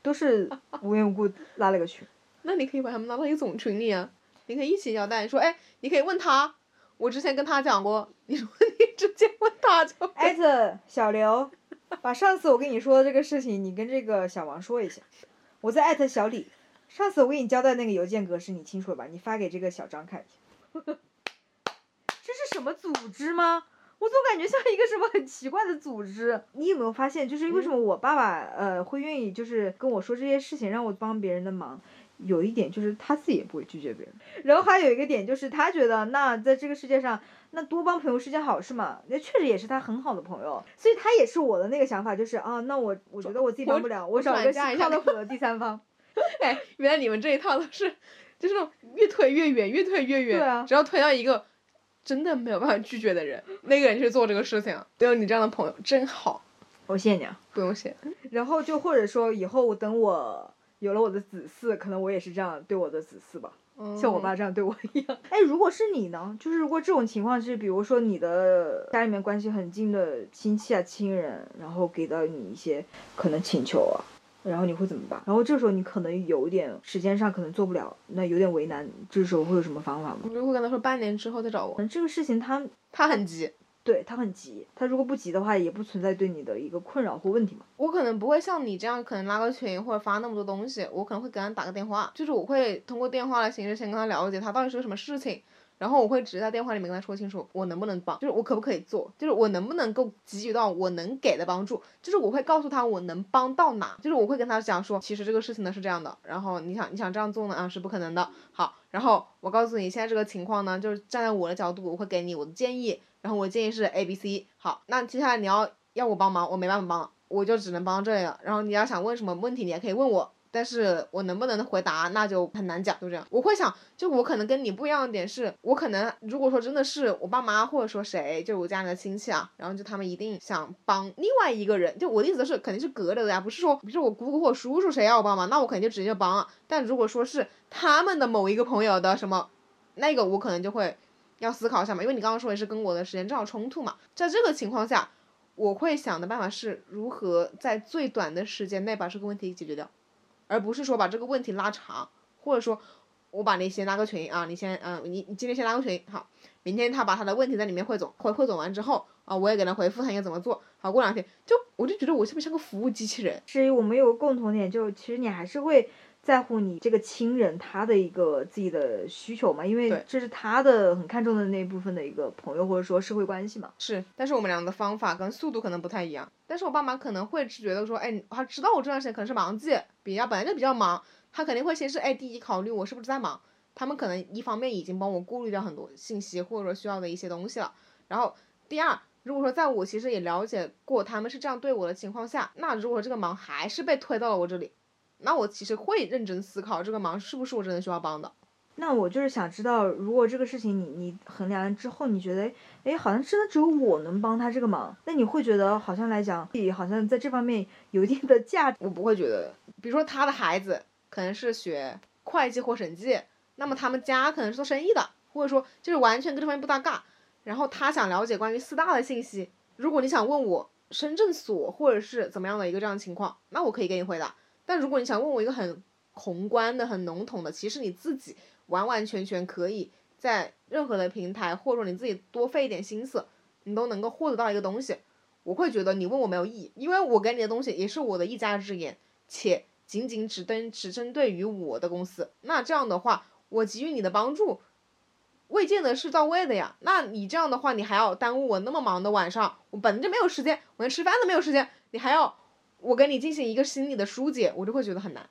[SPEAKER 1] 都是无缘无故拉了个群。
[SPEAKER 2] 那你可以把他们拉到一个总群里啊，你可以一起交代，说，哎，你可以问他，我之前跟他讲过，你说你直接问他就。
[SPEAKER 1] 艾特小刘。把上次我跟你说的这个事情，你跟这个小王说一下。我在艾特小李。上次我给你交代那个邮件格式，你清楚了吧？你发给这个小张看一下。这是什么组织吗？我总感觉像一个什么很奇怪的组织。你有没有发现，就是为什么我爸爸呃会愿意就是跟我说这些事情，让我帮别人的忙？有一点就是他自己也不会拒绝别人。然后还有一个点就是他觉得，那在这个世界上。那多帮朋友是件好事嘛？那确实也是他很好的朋友，所以他也是我的那个想法，就是啊，那我我觉得我自己帮不了，我找一个靠得的第三方。(laughs)
[SPEAKER 2] 哎，原来你们这一套都是，就是那种越推越远，越推越远。只要推到一个真的没有办法拒绝的人，那个人去做这个事情，有你这样的朋友真好。
[SPEAKER 1] 我谢谢你啊。
[SPEAKER 2] 不用谢。
[SPEAKER 1] 然后就或者说以后等我有了我的子嗣，可能我也是这样对我的子嗣吧。像我爸这样对我一样，哎，如果是你呢？就是如果这种情况是，比如说你的家里面关系很近的亲戚啊、亲人，然后给到你一些可能请求啊，然后你会怎么办？然后这时候你可能有点时间上可能做不了，那有点为难，这时候会有什么方法吗？
[SPEAKER 2] 我就会跟他说半年之后再找我。
[SPEAKER 1] 这个事情他
[SPEAKER 2] 他很急。
[SPEAKER 1] 对他很急，他如果不急的话，也不存在对你的一个困扰或问题嘛。
[SPEAKER 2] 我可能不会像你这样，可能拉个群或者发那么多东西，我可能会给他打个电话，就是我会通过电话的形式先跟他了解他到底是个什么事情，然后我会直接在电话里面跟他说清楚，我能不能帮，就是我可不可以做，就是我能不能够给予到我能给的帮助，就是我会告诉他我能帮到哪，就是我会跟他讲说，其实这个事情呢是这样的，然后你想你想这样做呢啊是不可能的，好，然后我告诉你现在这个情况呢，就是站在我的角度，我会给你我的建议，然后我建议是 A B C，好，那接下来你要要我帮忙，我没办法帮，我就只能帮这个，然后你要想问什么问题，你也可以问我。但是我能不能回答，那就很难讲，就这样。我会想，就我可能跟你不一样的点是，我可能如果说真的是我爸妈或者说谁，就是我家里的亲戚啊，然后就他们一定想帮另外一个人，就我的意思是肯定是隔着的呀，不是说，比如说我姑姑或叔叔谁要我帮忙，那我肯定就直接帮了。但如果说是他们的某一个朋友的什么，那个我可能就会要思考一下嘛，因为你刚刚说的是跟我的时间正好冲突嘛，在这个情况下，我会想的办法是如何在最短的时间内把这个问题解决掉。而不是说把这个问题拉长，或者说，我把你先拉个群啊，你先嗯，你你今天先拉个群，好，明天他把他的问题在里面汇总，汇汇总完之后啊，我也给他回复他应该怎么做，好，过两天就我就觉得我是不是像个服务机器人？
[SPEAKER 1] 至于我们有个共同点，就其实你还是会在乎你这个亲人他的一个自己的需求嘛，因为这是他的很看重的那部分的一个朋友或者说社会关系嘛。
[SPEAKER 2] 是，但是我们俩的方法跟速度可能不太一样。但是我爸妈可能会是觉得说，哎，他知道我这段时间可能是忙季，比较本来就比较忙，他肯定会先是哎第一考虑我是不是在忙。他们可能一方面已经帮我过滤掉很多信息或者说需要的一些东西了，然后第二，如果说在我其实也了解过他们是这样对我的情况下，那如果这个忙还是被推到了我这里，那我其实会认真思考这个忙是不是我真的需要帮的。
[SPEAKER 1] 那我就是想知道，如果这个事情你你衡量之后，你觉得，哎，好像真的只有我能帮他这个忙，那你会觉得好像来讲，自己好像在这方面有一定的价值。
[SPEAKER 2] 我不会觉得，比如说他的孩子可能是学会计或审计，那么他们家可能是做生意的，或者说就是完全跟这方面不搭嘎，然后他想了解关于四大的信息，如果你想问我深圳所或者是怎么样的一个这样的情况，那我可以给你回答。但如果你想问我一个很宏观的、很笼统的，其实你自己。完完全全可以在任何的平台，或者说你自己多费一点心思，你都能够获得到一个东西。我会觉得你问我没有意义，因为我给你的东西也是我的一家之言，且仅仅只针只针对于我的公司。那这样的话，我给予你的帮助，未见得是到位的呀。那你这样的话，你还要耽误我那么忙的晚上，我本来就没有时间，我连吃饭都没有时间，你还要我跟你进行一个心理的疏解，我就会觉得很难。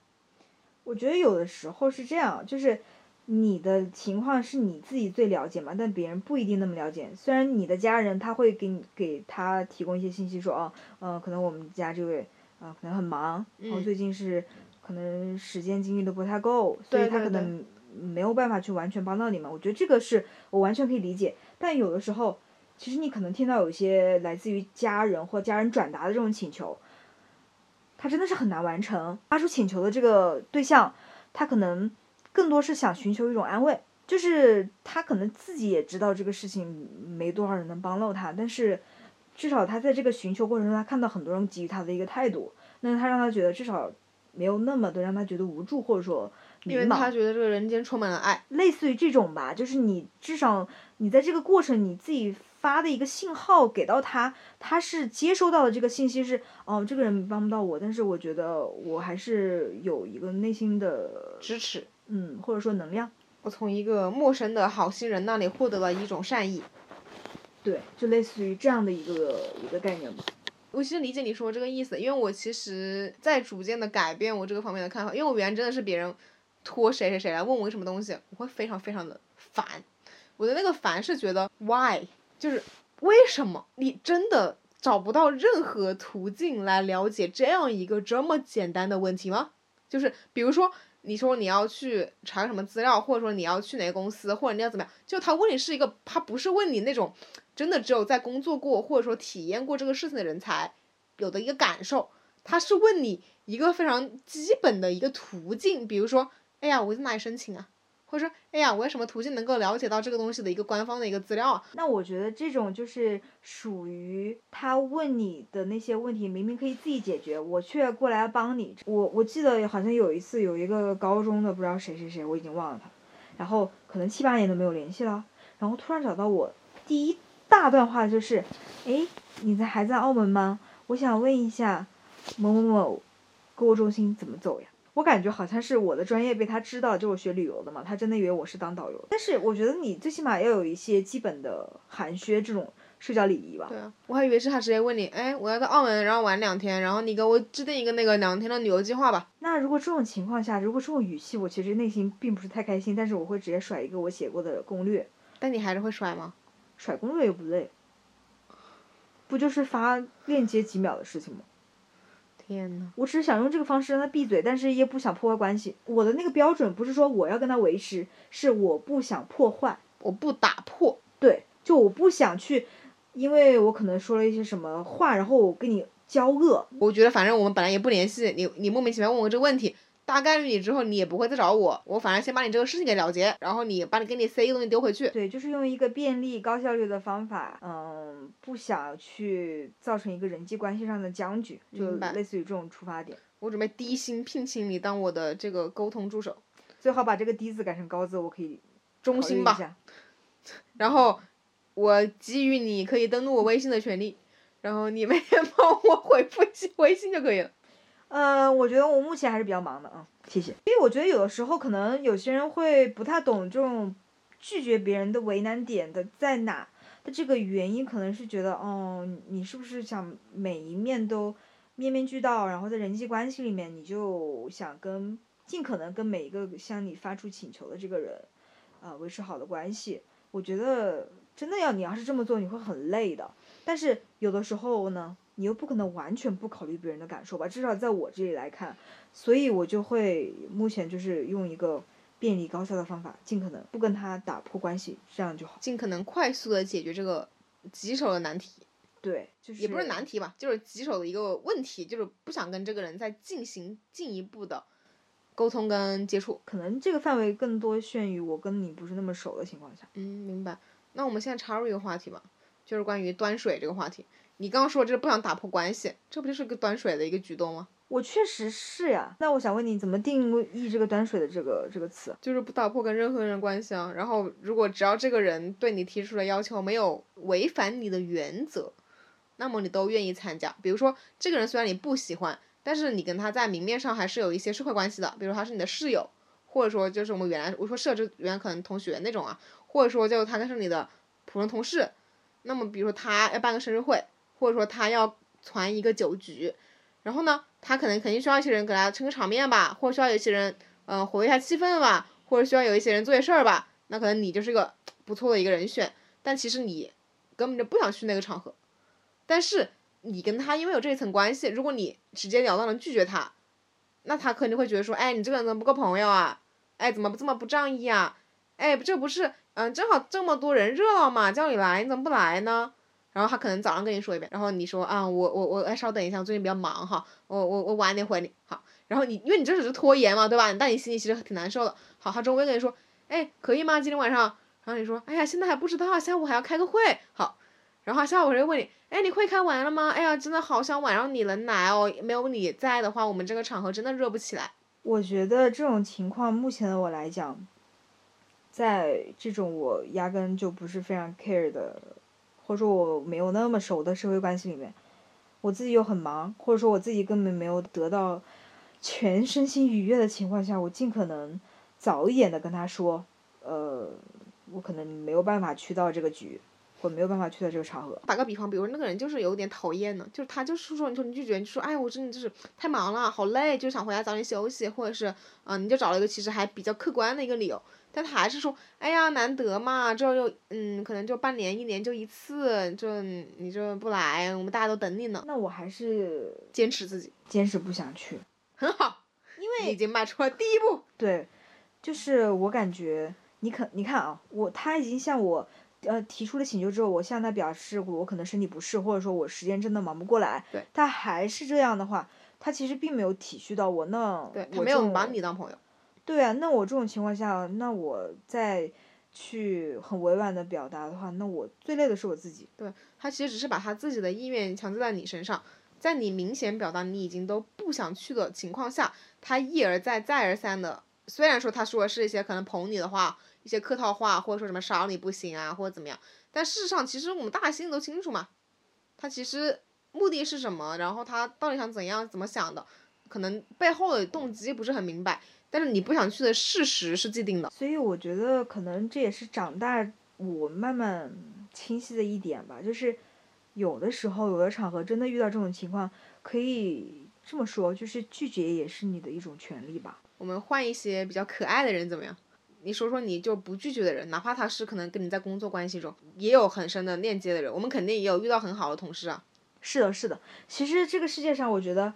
[SPEAKER 1] 我觉得有的时候是这样，就是。你的情况是你自己最了解嘛？但别人不一定那么了解。虽然你的家人他会给你给他提供一些信息，说哦，嗯，可能我们家这位啊可能很忙，然后最近是可能时间精力都不太够，所以他可能没有办法去完全帮到你们。我觉得这个是我完全可以理解。但有的时候，其实你可能听到有些来自于家人或家人转达的这种请求，他真的是很难完成。发出请求的这个对象，他可能。更多是想寻求一种安慰，就是他可能自己也知道这个事情没多少人能帮到他，但是至少他在这个寻求过程中，他看到很多人给予他的一个态度，那他让他觉得至少没有那么的让他觉得无助或者说
[SPEAKER 2] 因为他觉得这个人间充满了爱，
[SPEAKER 1] 类似于这种吧，就是你至少你在这个过程你自己发的一个信号给到他，他是接收到的这个信息是哦，这个人帮不到我，但是我觉得我还是有一个内心的
[SPEAKER 2] 支持。
[SPEAKER 1] 嗯，或者说能量，
[SPEAKER 2] 我从一个陌生的好心人那里获得了一种善意，
[SPEAKER 1] 对，就类似于这样的一个一个概念吧。
[SPEAKER 2] 我其实理解你说这个意思，因为我其实在逐渐的改变我这个方面的看法，因为我原来真的是别人托谁谁谁来问我什么东西，我会非常非常的烦。我的那个烦是觉得 why，就是为什么你真的找不到任何途径来了解这样一个这么简单的问题吗？就是比如说。你说你要去查什么资料，或者说你要去哪个公司，或者你要怎么样？就他问你是一个，他不是问你那种真的只有在工作过或者说体验过这个事情的人才有的一个感受，他是问你一个非常基本的一个途径，比如说，哎呀，我在哪里申请啊？或者说，哎呀，我有什么途径能够了解到这个东西的一个官方的一个资料啊？
[SPEAKER 1] 那我觉得这种就是属于他问你的那些问题，明明可以自己解决，我却过来帮你。我我记得好像有一次有一个高中的不知道谁谁谁，我已经忘了他，然后可能七八年都没有联系了，然后突然找到我，第一大段话就是，哎，你在还在澳门吗？我想问一下，某某某购物中心怎么走呀？我感觉好像是我的专业被他知道，就我学旅游的嘛，他真的以为我是当导游。但是我觉得你最起码要有一些基本的寒暄这种社交礼仪吧。
[SPEAKER 2] 对啊，我还以为是他直接问你，哎，我要到澳门，然后玩两天，然后你给我制定一个那个两天的旅游计划吧。
[SPEAKER 1] 那如果这种情况下，如果这种语气，我其实内心并不是太开心，但是我会直接甩一个我写过的攻略。
[SPEAKER 2] 但你还是会甩吗？
[SPEAKER 1] 甩攻略又不累，不就是发链接几秒的事情吗？
[SPEAKER 2] 天呐，
[SPEAKER 1] 我只是想用这个方式让他闭嘴，但是也不想破坏关系。我的那个标准不是说我要跟他维持，是我不想破坏。
[SPEAKER 2] 我不打破。
[SPEAKER 1] 对，就我不想去，因为我可能说了一些什么话，然后我跟你交恶。
[SPEAKER 2] 我觉得反正我们本来也不联系，你你莫名其妙问我这个问题，大概率你之后你也不会再找我，我反正先把你这个事情给了结，然后你把你给你塞一个东西丢回去。
[SPEAKER 1] 对，就是用一个便利、高效率的方法，嗯，不想去造成一个人际关系上的僵局，就类似于这种出发点。
[SPEAKER 2] 我准备低薪聘请你当我的这个沟通助手，
[SPEAKER 1] 最好把这个低字改成高字，我可以
[SPEAKER 2] 中心吧。然后我给予你可以登录我微信的权利，然后你每天帮我回复信微信就可以了。
[SPEAKER 1] 呃，我觉得我目前还是比较忙的啊，谢谢。因为我觉得有的时候可能有些人会不太懂这种拒绝别人的为难点的在哪的这个原因，可能是觉得，哦，你是不是想每一面都面面俱到，然后在人际关系里面你就想跟尽可能跟每一个向你发出请求的这个人，啊、维持好的关系。我觉得真的要你要是这么做，你会很累的。但是有的时候呢，你又不可能完全不考虑别人的感受吧？至少在我这里来看，所以我就会目前就是用一个便利高效的方法，尽可能不跟他打破关系，这样就好。
[SPEAKER 2] 尽可能快速的解决这个棘手的难题，
[SPEAKER 1] 对，就是
[SPEAKER 2] 也不是难题吧，就是棘手的一个问题，就是不想跟这个人再进行进一步的沟通跟接触。
[SPEAKER 1] 可能这个范围更多限于我跟你不是那么熟的情况下。
[SPEAKER 2] 嗯，明白。那我们现在插入一个话题吧，就是关于端水这个话题。你刚刚说这是不想打破关系，这不就是个端水的一个举动吗？
[SPEAKER 1] 我确实是呀，那我想问你，怎么定义这个端水的这个这个词？
[SPEAKER 2] 就是不打破跟任何人关系啊。然后，如果只要这个人对你提出的要求没有违反你的原则，那么你都愿意参加。比如说，这个人虽然你不喜欢，但是你跟他在明面上还是有一些社会关系的，比如他是你的室友，或者说就是我们原来我说设置原来可能同学那种啊，或者说就他是你的普通同事。那么，比如说他要办个生日会，或者说他要传一个酒局，然后呢，他可能肯定需要一些人给他撑个场面吧，或者需要有一些人，嗯、活跃一下气氛吧，或者需要有一些人做些事儿吧，那可能你就是个不错的一个人选。但其实你根本就不想去那个场合，但是你跟他因为有这一层关系，如果你直截了当的拒绝他，那他肯定会觉得说，哎，你这个人怎么不够朋友啊？哎，怎么这么不仗义啊？哎，这不是，嗯，正好这么多人热闹嘛，叫你来，你怎么不来呢？然后他可能早上跟你说一遍，然后你说啊，我我我，哎，稍等一下，我最近比较忙哈，我我我晚点回你，好。然后你因为你这只是拖延嘛，对吧？但你心里其实挺难受的。好，他中午跟你说，哎，可以吗？今天晚上？然后你说，哎呀，现在还不知道，下午还要开个会。好，然后下午就问你，哎，你会开完了吗？哎呀，真的好想晚上你能来哦，没有你在的话，我们这个场合真的热不起来。
[SPEAKER 1] 我觉得这种情况，目前的我来讲，在这种我压根就不是非常 care 的，或者说我没有那么熟的社会关系里面，我自己又很忙，或者说我自己根本没有得到全身心愉悦的情况下，我尽可能早一点的跟他说，呃，我可能没有办法去到这个局，或没有办法去到这个场合。
[SPEAKER 2] 打个比方，比如那个人就是有点讨厌呢，就是他就是说，你说你拒绝，你说哎，我真的就是太忙了，好累，就想回家早点休息，或者是嗯、你就找了一个其实还比较客观的一个理由，但他还是说，哎呀，难得嘛，这又嗯，可能就半年一年就一次，就你这不来，我们大家都等你呢，
[SPEAKER 1] 那我还是
[SPEAKER 2] 坚持自己，
[SPEAKER 1] 坚持不想去。
[SPEAKER 2] 很好，因为已经迈出了第一步，
[SPEAKER 1] 对，就是我感觉你可你看啊，我他已经向我呃提出了请求之后，我向他表示我可能身体不适，或者说我时间真的忙不过来，
[SPEAKER 2] 对。
[SPEAKER 1] 他还是这样的话，他其实并没有体恤到我，那
[SPEAKER 2] 对他
[SPEAKER 1] 我
[SPEAKER 2] 没有把你当朋友，
[SPEAKER 1] 对啊，那我这种情况下，那我再去很委婉的表达的话，那我最累的是我自己。
[SPEAKER 2] 对他其实只是把他自己的意愿强加在你身上，在你明显表达你已经都不想去的情况下，他一而再再而三的，虽然说他说的是一些可能捧你的话，一些客套话，或者说什么少你不行啊，或者怎么样，但事实上其实我们大家心里都清楚嘛，他其实目的是什么，然后他到底想怎样怎么想的，可能背后的动机不是很明白，但是你不想去的事实是既定的。
[SPEAKER 1] 所以我觉得可能这也是长大我慢慢清晰的一点吧，就是有的时候有的场合真的遇到这种情况，可以这么说，就是拒绝也是你的一种权利吧。
[SPEAKER 2] 我们换一些比较可爱的人怎么样？你说说你就不拒绝的人，哪怕他是可能跟你在工作关系中也有很深的链接的人，我们肯定也有遇到很好的同事啊。
[SPEAKER 1] 是的，是的。其实这个世界上，我觉得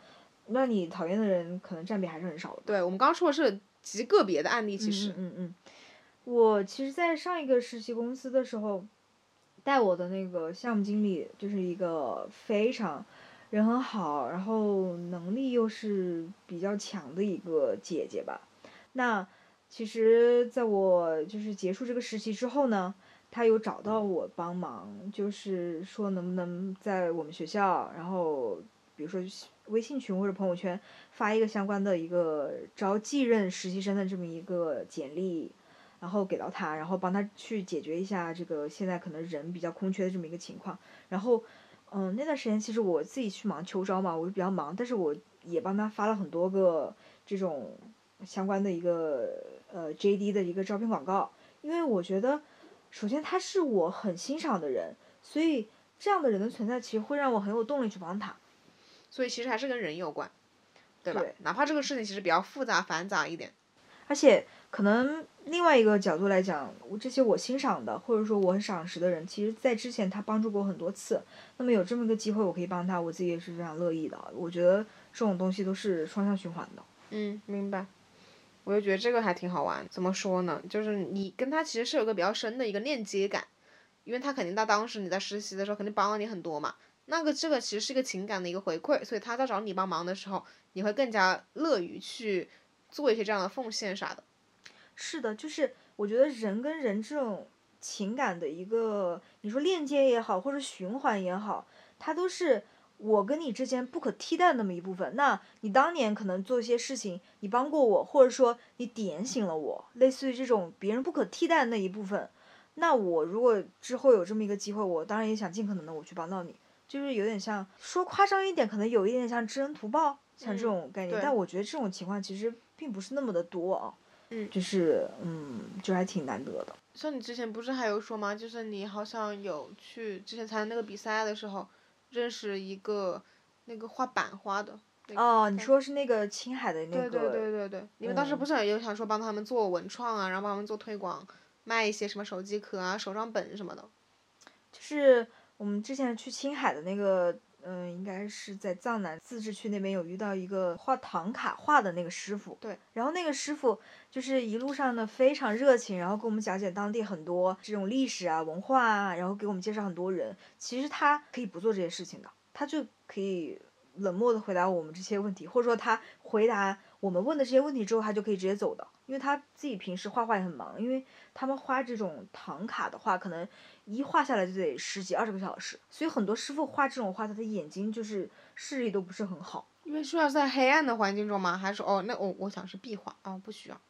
[SPEAKER 1] 让你讨厌的人可能占比还是很少的。
[SPEAKER 2] 对，我们刚刚说的是极个别的案例，其实。
[SPEAKER 1] 嗯嗯嗯。我其实，在上一个实习公司的时候，带我的那个项目经理就是一个非常人很好，然后能力又是比较强的一个姐姐吧。那。其实，在我就是结束这个实习之后呢，他有找到我帮忙，就是说能不能在我们学校，然后比如说微信群或者朋友圈发一个相关的一个招继任实习生的这么一个简历，然后给到他，然后帮他去解决一下这个现在可能人比较空缺的这么一个情况。然后，嗯，那段时间其实我自己去忙秋招嘛，我就比较忙，但是我也帮他发了很多个这种相关的一个。呃，J.D. 的一个招聘广告，因为我觉得，首先他是我很欣赏的人，所以这样的人的存在其实会让我很有动力去帮他。
[SPEAKER 2] 所以其实还是跟人有关，对吧？哪怕这个事情其实比较复杂繁杂一点，
[SPEAKER 1] 而且可能另外一个角度来讲，我这些我欣赏的或者说我很赏识的人，其实在之前他帮助过很多次，那么有这么一个机会我可以帮他，我自己也是非常乐意的。我觉得这种东西都是双向循环的。
[SPEAKER 2] 嗯，明白。我就觉得这个还挺好玩，怎么说呢？就是你跟他其实是有个比较深的一个链接感，因为他肯定到当时你在实习的时候肯定帮了你很多嘛，那个这个其实是一个情感的一个回馈，所以他在找你帮忙的时候，你会更加乐于去做一些这样的奉献啥的。
[SPEAKER 1] 是的，就是我觉得人跟人这种情感的一个，你说链接也好，或者循环也好，它都是。我跟你之间不可替代的那么一部分，那你当年可能做一些事情，你帮过我，或者说你点醒了我，类似于这种别人不可替代的那一部分，那我如果之后有这么一个机会，我当然也想尽可能的我去帮到你，就是有点像说夸张一点，可能有一点像知恩图报，像这种概念，但我觉得这种情况其实并不是那么的多啊，
[SPEAKER 2] 嗯，
[SPEAKER 1] 就是嗯，就还挺难得的。
[SPEAKER 2] 像你之前不是还有说吗？就是你好像有去之前参加那个比赛的时候。认识一个那个画版画的。
[SPEAKER 1] 哦，你说是那个青海的那
[SPEAKER 2] 个。对对对对对，你们当时不是有想说帮他们做文创啊，然后帮他们做推广，卖一些什么手机壳啊、手账本什么的。
[SPEAKER 1] 就是我们之前去青海的那个。嗯，应该是在藏南自治区那边有遇到一个画唐卡画的那个师傅。
[SPEAKER 2] 对。
[SPEAKER 1] 然后那个师傅就是一路上呢非常热情，然后给我们讲解当地很多这种历史啊、文化啊，然后给我们介绍很多人。其实他可以不做这些事情的，他就可以冷漠的回答我们这些问题，或者说他回答我们问的这些问题之后，他就可以直接走的，因为他自己平时画画也很忙，因为他们画这种唐卡的话，可能。一画下来就得十几二十个小时，所以很多师傅画这种画，他的眼睛就是视力都不是很好。
[SPEAKER 2] 因为需要在黑暗的环境中吗？还是哦，那我我想是壁画哦，不需要。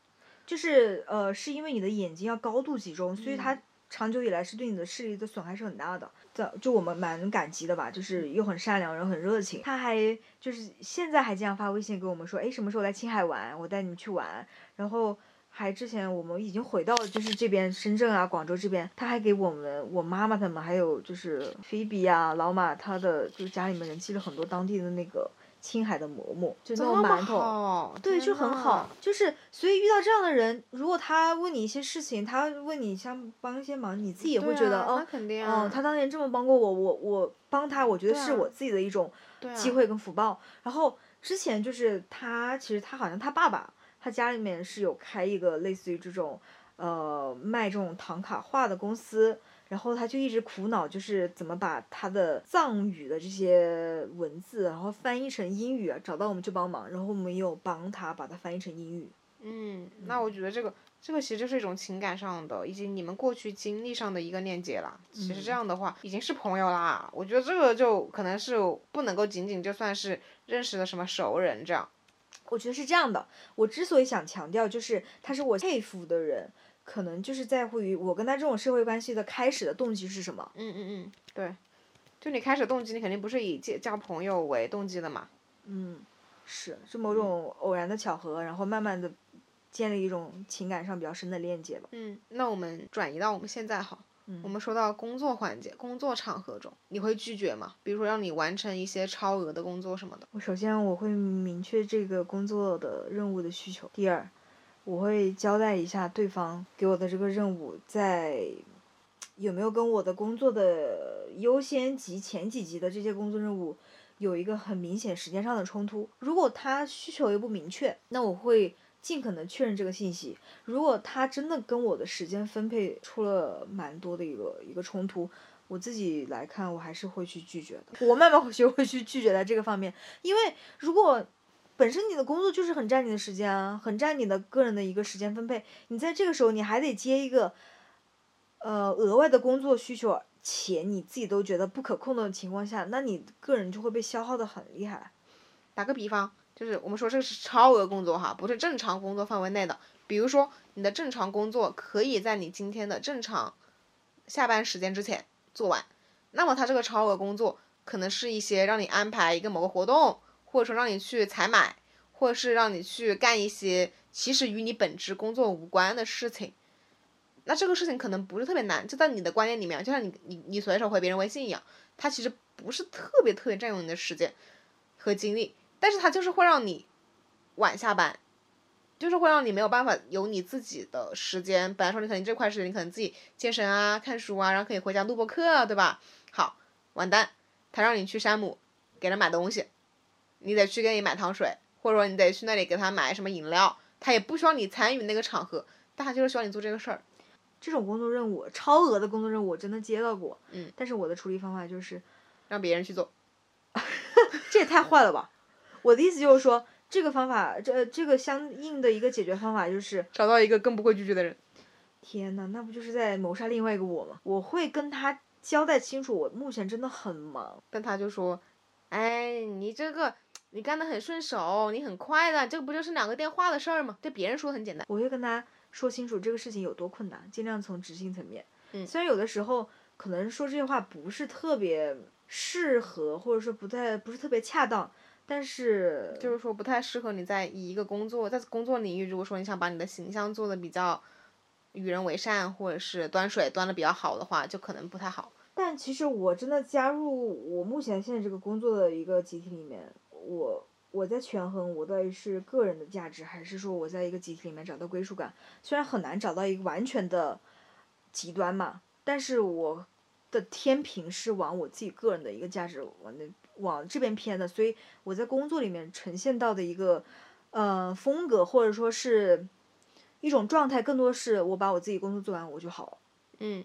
[SPEAKER 1] 就是呃，是因为你的眼睛要高度集中，所以它长久以来是对你的视力的损害是很大的。这就我们蛮感激的吧，就是又很善良，人很热情。他还就是现在还经常发微信给我们说，哎，什么时候来青海玩？我带你们去玩。然后。还之前我们已经回到就是这边深圳啊广州这边，他还给我们我妈妈他们还有就是菲比啊老马他的就是家里面人寄了很多当地的那个青海的馍馍，就那种馒头，对，就很好，就是所以遇到这样的人，如果他问你一些事情，他问你想帮一些忙，你自己也会觉得哦，哦，他当年这么帮过我，我我帮他，我觉得是我自己的一种机会跟福报。然后之前就是他其实他好像他爸爸。他家里面是有开一个类似于这种，呃，卖这种唐卡画的公司，然后他就一直苦恼，就是怎么把他的藏语的这些文字，然后翻译成英语啊，找到我们去帮忙，然后我们又帮他把它翻译成英语。
[SPEAKER 2] 嗯，那我觉得这个这个其实就是一种情感上的，以及你们过去经历上的一个链接啦。其实这样的话已经是朋友啦。我觉得这个就可能是不能够仅仅就算是认识的什么熟人这样。
[SPEAKER 1] 我觉得是这样的，我之所以想强调，就是他是我佩服的人，可能就是在乎于我跟他这种社会关系的开始的动机是什么。
[SPEAKER 2] 嗯嗯嗯，对，就你开始动机，你肯定不是以结交朋友为动机的嘛。
[SPEAKER 1] 嗯，是，是某种偶然的巧合，然后慢慢的建立一种情感上比较深的链接吧。
[SPEAKER 2] 嗯，那我们转移到我们现在好，
[SPEAKER 1] 嗯
[SPEAKER 2] 我们说到工作环节、工作场合中，你会拒绝吗？比如说让你完成一些超额的工作什么的。
[SPEAKER 1] 我首先我会明确这个工作的任务的需求。第二，我会交代一下对方给我的这个任务在有没有跟我的工作的优先级前几级的这些工作任务有一个很明显时间上的冲突。如果他需求又不明确，那我会尽可能确认这个信息。如果他真的跟我的时间分配出了蛮多的一个一个冲突，我自己来看，我还是会去拒绝的。我慢慢会学会去拒绝在这个方面，因为如果本身你的工作就是很占你的时间啊，很占你的个人的一个时间分配，你在这个时候你还得接一个呃额外的工作需求，且你自己都觉得不可控的情况下，那你个人就会被消耗的很厉害。
[SPEAKER 2] 打个比方，就是我们说这是超额工作哈，不是正常工作范围内的。比如说你的正常工作可以在你今天的正常下班时间之前做完，那么他这个超额工作可能是一些让你安排一个某个活动，或者说让你去采买，或者是让你去干一些其实与你本职工作无关的事情。那这个事情可能不是特别难，就在你的观念里面，就像你你你随手回别人微信一样，它其实不是特别特别占用你的时间和精力，但是它就是会让你晚下班，就是会让你没有办法有你自己的时间。本来说你可能这块时间你可能自己健身啊、看书啊，然后可以回家录播课，对吧？好，完蛋，他让你去山姆给他买东西，你得去给你买糖水，或者说你得去那里给他买什么饮料，他也不需要你参与那个场合，但他就是需要你做这个事儿。
[SPEAKER 1] 这种工作任务，超额的工作任务，我真的接到过。
[SPEAKER 2] 嗯。
[SPEAKER 1] 但是我的处理方法就是，
[SPEAKER 2] 让别人去做。(laughs)
[SPEAKER 1] 这也太坏了吧！我的意思就是说，这个方法，这这个相应的一个解决方法就是，
[SPEAKER 2] 找到一个更不会拒绝的人。
[SPEAKER 1] 天呐，那不就是在谋杀另外一个我吗？我会跟他交代清楚，我目前真的很忙。
[SPEAKER 2] 但他就说：“哎，你这个你干得很顺手，你很快的，这个不就是两个电话的事儿吗？对别人说很简单。
[SPEAKER 1] 我会跟他说清楚这个事情有多困难，尽量从执行层面。
[SPEAKER 2] 嗯
[SPEAKER 1] 虽然有的时候可能说这些话不是特别适合，或者说不太不是特别恰当，但是
[SPEAKER 2] 就是说不太适合你在以一个工作在工作领域，如果说你想把你的形象做的比较与人为善，或者是端水端的比较好的话，就可能不太好。
[SPEAKER 1] 但其实我真的加入我目前现在这个工作的一个集体里面，我我在权衡我到底是个人的价值，还是说我在一个集体里面找到归属感。虽然很难找到一个完全的极端嘛，但是我的天平是往我自己个人的一个价值往那往这边偏的，所以我在工作里面呈现到的一个呃风格或者说是一种状态，更多是我把我自己工作做完我就好了。
[SPEAKER 2] 嗯，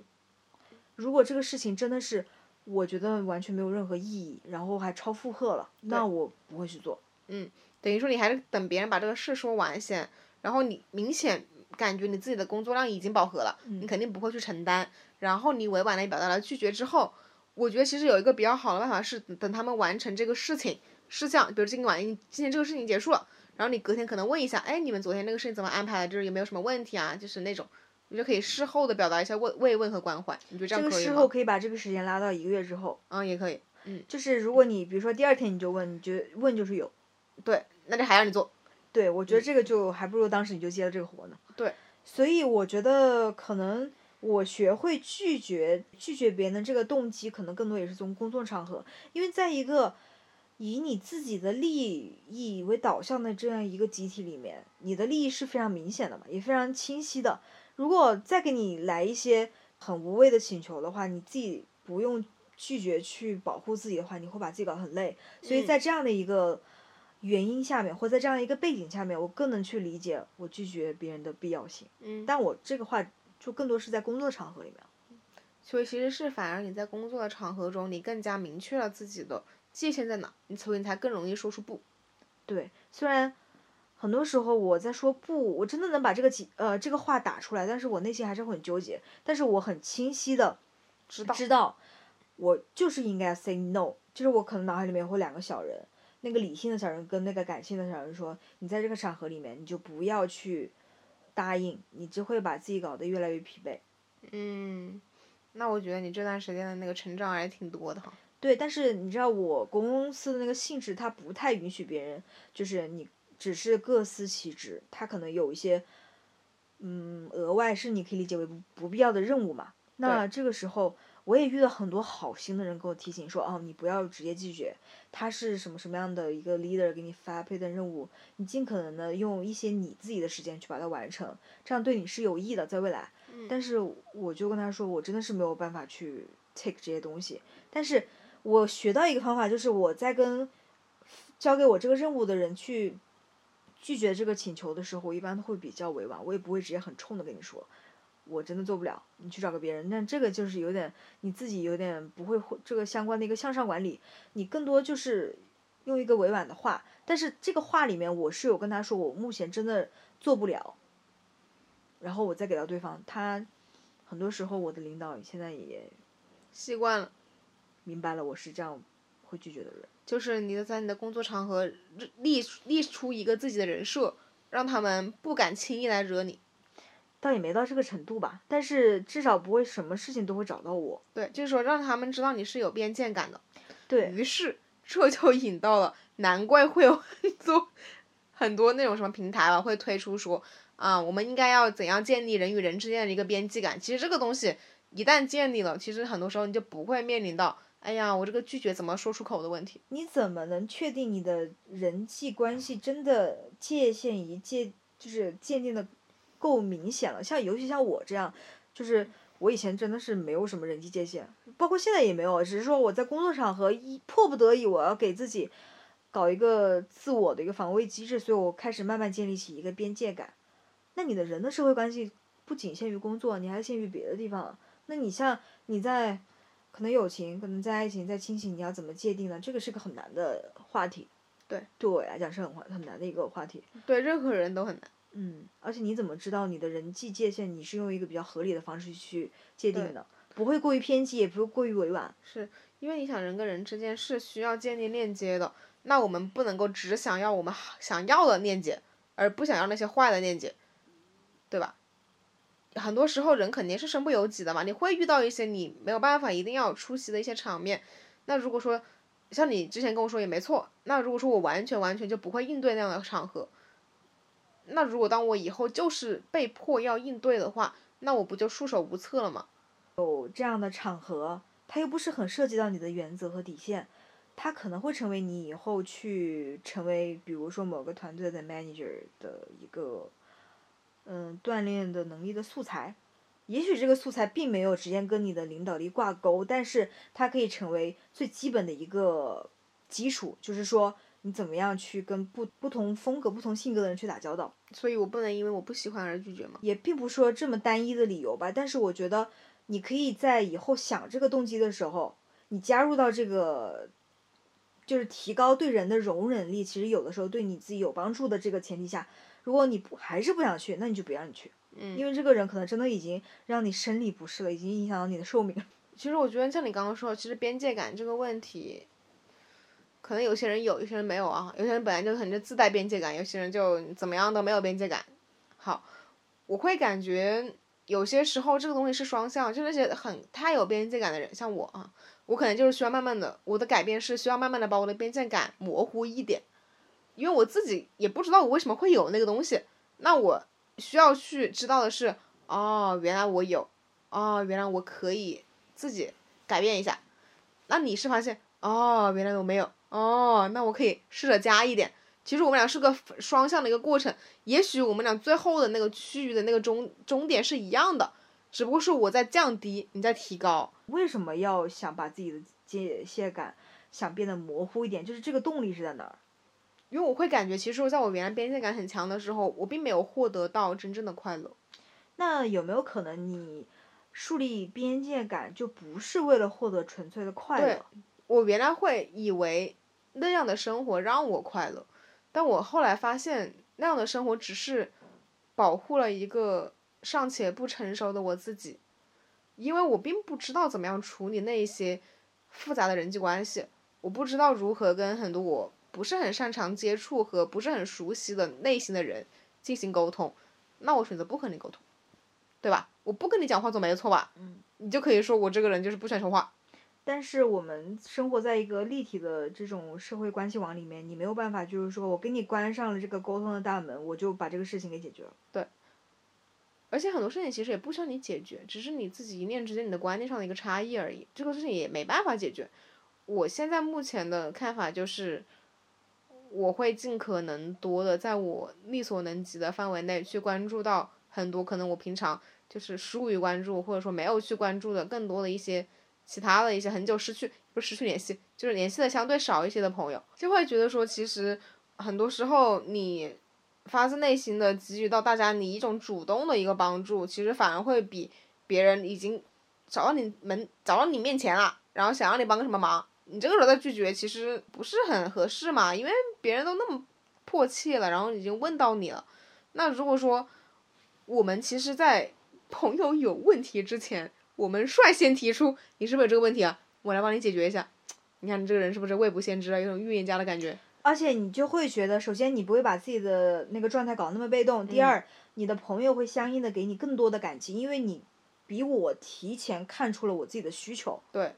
[SPEAKER 1] 如果这个事情真的是我觉得完全没有任何意义，然后还超负荷了，那我不会去做。
[SPEAKER 2] 嗯等于说你还是等别人把这个事说完先，然后你明显感觉你自己的工作量已经饱和了，你肯定不会去承担。然后你委婉的表达了拒绝之后，我觉得其实有一个比较好的办法是等他们完成这个事情事项，比如今晚今天这个事情结束了，然后你隔天可能问一下，哎，你们昨天那个事情怎么安排的？就是有没有什么问题啊？就是那种，我觉得可以事后的表达一下慰慰问和关怀。你觉得这
[SPEAKER 1] 这个
[SPEAKER 2] 样可以吗？
[SPEAKER 1] 事后可以把这个时间拉到一个月之后，
[SPEAKER 2] 嗯，也可以。
[SPEAKER 1] 嗯就是如果你比如说第二天你就问，你觉问就是有，
[SPEAKER 2] 对，那就还让你做。
[SPEAKER 1] 对我觉得这个就还不如当时你就接了这个活呢。
[SPEAKER 2] 对，
[SPEAKER 1] 所以我觉得可能我学会拒绝拒绝别人的这个动机，可能更多也是从工作场合，因为在一个以你自己的利益为导向的这样一个集体里面，你的利益是非常明显的嘛，也非常清晰的。如果再给你来一些很无谓的请求的话，你自己不用拒绝去保护自己的话，你会把自己搞得很累。所以
[SPEAKER 2] 嗯
[SPEAKER 1] 在这样的一个原因下面，或在这样一个背景下面，我更能去理解我拒绝别人的必要性。
[SPEAKER 2] 嗯，
[SPEAKER 1] 但我这个话就更多是在工作场合里面。
[SPEAKER 2] 所以其实是反而你在工作的场合中，你更加明确了自己的界限在哪，你所以你才更容易说出不。
[SPEAKER 1] 对，虽然很多时候我在说不，我真的能把这个几呃这个话打出来，但是我内心还是很纠结。但是我很清晰的
[SPEAKER 2] 知道
[SPEAKER 1] 知道，我就是应该 say no，就是我可能脑海里面会有两个小人，那个理性的小人跟那个感性的小人说，你在这个场合里面你就不要去答应，你只会把自己搞得越来越疲惫。
[SPEAKER 2] 嗯，那我觉得你这段时间的那个成长还挺多的哈。
[SPEAKER 1] 对，但是你知道我公司的那个性质，它不太允许别人，就是你只是各司其职，他可能有一些，嗯，额外是你可以理解为不不必要的任务嘛。那这个时候，我也遇到很多好心的人给我提醒说，哦，你不要直接拒绝，他是什么什么样的一个 leader 给你发配的任务，你尽可能的用一些你自己的时间去把它完成，这样对你是有益的，在未来。但是我就跟他说，我真的是没有办法去 take 这些东西。但是我学到一个方法，就是我在跟交给我这个任务的人去拒绝这个请求的时候，我一般都会比较委婉，我也不会直接很冲的跟你说，我真的做不了，你去找个别人。那这个就是有点你自己有点不会这个相关的一个向上管理，你更多就是用一个委婉的话，但是这个话里面我是有跟他说，我目前真的做不了。然后我再给到对方，他很多时候我的领导现在也
[SPEAKER 2] 习惯了，
[SPEAKER 1] 明白了我是这样会拒绝的人。
[SPEAKER 2] 就是你的在你的工作场合立立出一个自己的人设，让他们不敢轻易来惹你。
[SPEAKER 1] 倒也没到这个程度吧，但是至少不会什么事情都会找到我。
[SPEAKER 2] 对，就是说让他们知道你是有边界感的。
[SPEAKER 1] 对
[SPEAKER 2] 于是，这就引到了，难怪会有很多很多那种什么平台吧，会推出说。啊，我们应该要怎样建立人与人之间的一个边界感？其实这个东西一旦建立了，其实很多时候你就不会面临到，哎呀，我这个拒绝怎么说出口的问题。
[SPEAKER 1] 你怎么能确定你的人际关系真的界限一界就是鉴定的够明显了？像尤其像我这样，就是我以前真的是没有什么人际界限，包括现在也没有，只是说我在工作场合一迫不得已我要给自己搞一个自我的一个防卫机制，所以我开始慢慢建立起一个边界感。那你的人的社会关系不仅限于工作，你还限于别的地方。那你像你在可能友情，可能在爱情，在亲情，你要怎么界定呢？这个是个很难的话题。
[SPEAKER 2] 对，
[SPEAKER 1] 对我来讲是很很难的一个话题。
[SPEAKER 2] 对任何人都很难。
[SPEAKER 1] 嗯，而且你怎么知道你的人际界限？你是用一个比较合理的方式去界定的，不会过于偏激，也不会过于委婉。
[SPEAKER 2] 是因为你想人跟人之间是需要建立链接的，那我们不能够只想要我们想要的链接，而不想要那些坏的链接。对吧？很多时候人肯定是身不由己的嘛，你会遇到一些你没有办法一定要出席的一些场面。那如果说像你之前跟我说也没错，那如果说我完全完全就不会应对那样的场合，那如果当我以后就是被迫要应对的话，那我不就束手无策了吗？
[SPEAKER 1] 有这样的场合，它又不是很涉及到你的原则和底线，它可能会成为你以后去成为，比如说某个团队的 manager 的一个。嗯，锻炼的能力的素材，也许这个素材并没有直接跟你的领导力挂钩，但是它可以成为最基本的一个基础，就是说你怎么样去跟不不同风格、不同性格的人去打交道。
[SPEAKER 2] 所以我不能因为我不喜欢而拒绝吗？
[SPEAKER 1] 也并不说这么单一的理由吧，但是我觉得你可以在以后想这个动机的时候，你加入到这个，就是提高对人的容忍力，其实有的时候对你自己有帮助的这个前提下。如果你不还是不想去，那你就别让你去，
[SPEAKER 2] 嗯，
[SPEAKER 1] 因为这个人可能真的已经让你生理不适了，已经影响到你的寿命。(laughs)
[SPEAKER 2] 其实我觉得像你刚刚说，其实边界感这个问题，可能有些人有，有些人没有啊。有些人本来就可能就自带边界感，有些人就怎么样都没有边界感。好，我会感觉有些时候这个东西是双向，就那些很太有边界感的人，像我啊，我可能就是需要慢慢的，我的改变是需要慢慢的把我的边界感模糊一点。因为我自己也不知道我为什么会有那个东西，那我需要去知道的是，哦，原来我有，哦，原来我可以自己改变一下。那你是发现，哦，原来我没有，哦，那我可以试着加一点。其实我们俩是个双向的一个过程，也许我们俩最后的那个区域的那个终终点是一样的，只不过是我在降低，你在提高。
[SPEAKER 1] 为什么要想把自己的界限感想变得模糊一点？就是这个动力是在哪儿？
[SPEAKER 2] 因为我会感觉，其实在我原来边界感很强的时候，我并没有获得到真正的快乐。
[SPEAKER 1] 那有没有可能，你树立边界感就不是为了获得纯粹的快乐？
[SPEAKER 2] 对，我原来会以为那样的生活让我快乐，但我后来发现，那样的生活只是保护了一个尚且不成熟的我自己，因为我并不知道怎么样处理那一些复杂的人际关系，我不知道如何跟很多我。不是很擅长接触和不是很熟悉的类型的人进行沟通，那我选择不和你沟通，对吧？我不跟你讲话总没错吧？
[SPEAKER 1] 嗯，
[SPEAKER 2] 你就可以说我这个人就是不喜欢说话。
[SPEAKER 1] 但是我们生活在一个立体的这种社会关系网里面，你没有办法，就是说我给你关上了这个沟通的大门，我就把这个事情给解决了。
[SPEAKER 2] 对。而且很多事情其实也不需要你解决，只是你自己一念之间你的观念上的一个差异而已。这个事情也没办法解决。我现在目前的看法就是，我会尽可能多的在我力所能及的范围内去关注到很多可能我平常就是疏于关注或者说没有去关注的更多的一些。其他的一些很久失去不失去联系，就是联系的相对少一些的朋友，就会觉得说，其实很多时候你发自内心的给予到大家你一种主动的一个帮助，其实反而会比别人已经找到你门找到你面前了，然后想让你帮个什么忙，你这个时候再拒绝，其实不是很合适嘛，因为别人都那么迫切了，然后已经问到你了，那如果说我们其实，在 (laughs) 朋友有问题之前。我们率先提出，你是不是有这个问题啊？我来帮你解决一下。你看你这个人是不是未卜先知啊？有种预言家的感觉。
[SPEAKER 1] 而且你就会觉得，首先你不会把自己的那个状态搞那么被动。第二，你的朋友会相应的给你更多的感情，因为你比我提前看出了我自己的需求。
[SPEAKER 2] 对。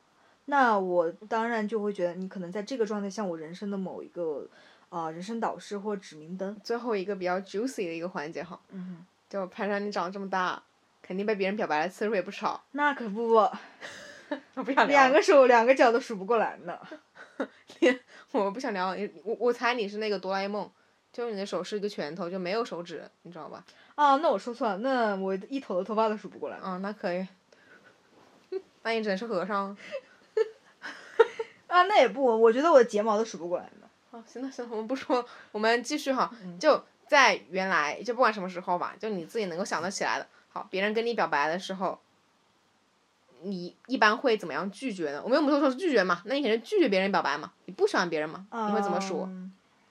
[SPEAKER 1] 那我当然就会觉得，你可能在这个状态像我人生的某一个啊人生导师或指明灯。
[SPEAKER 2] 最后一个比较 juicy 的一个环节哈。
[SPEAKER 1] 嗯。
[SPEAKER 2] 就潘山，你长这么大。肯定被别人表白的次数也不少。
[SPEAKER 1] 那可不，
[SPEAKER 2] 我 (laughs) 不想聊。
[SPEAKER 1] 两个手两个脚都数不过来呢。(laughs)
[SPEAKER 2] 我不想聊，我我猜你是那个哆啦 A 梦，就你的手是一个拳头，就没有手指，你知道吧？
[SPEAKER 1] 啊，那我说错了，那我一头的头发都数不过来。
[SPEAKER 2] 啊，那可以。那你只能是和尚。(laughs)
[SPEAKER 1] 啊，那也不，我觉得我的睫毛都数不过来呢。
[SPEAKER 2] 好，行了行了，我们不说，我们继续哈。就在原来，就不管什么时候吧，就你自己能够想得起来的。好别人跟你表白的时候，你一般会怎么样拒绝呢？我们又不是说是拒绝嘛，那你肯定拒绝别人表白嘛？你不喜欢别人嘛？你会怎么说？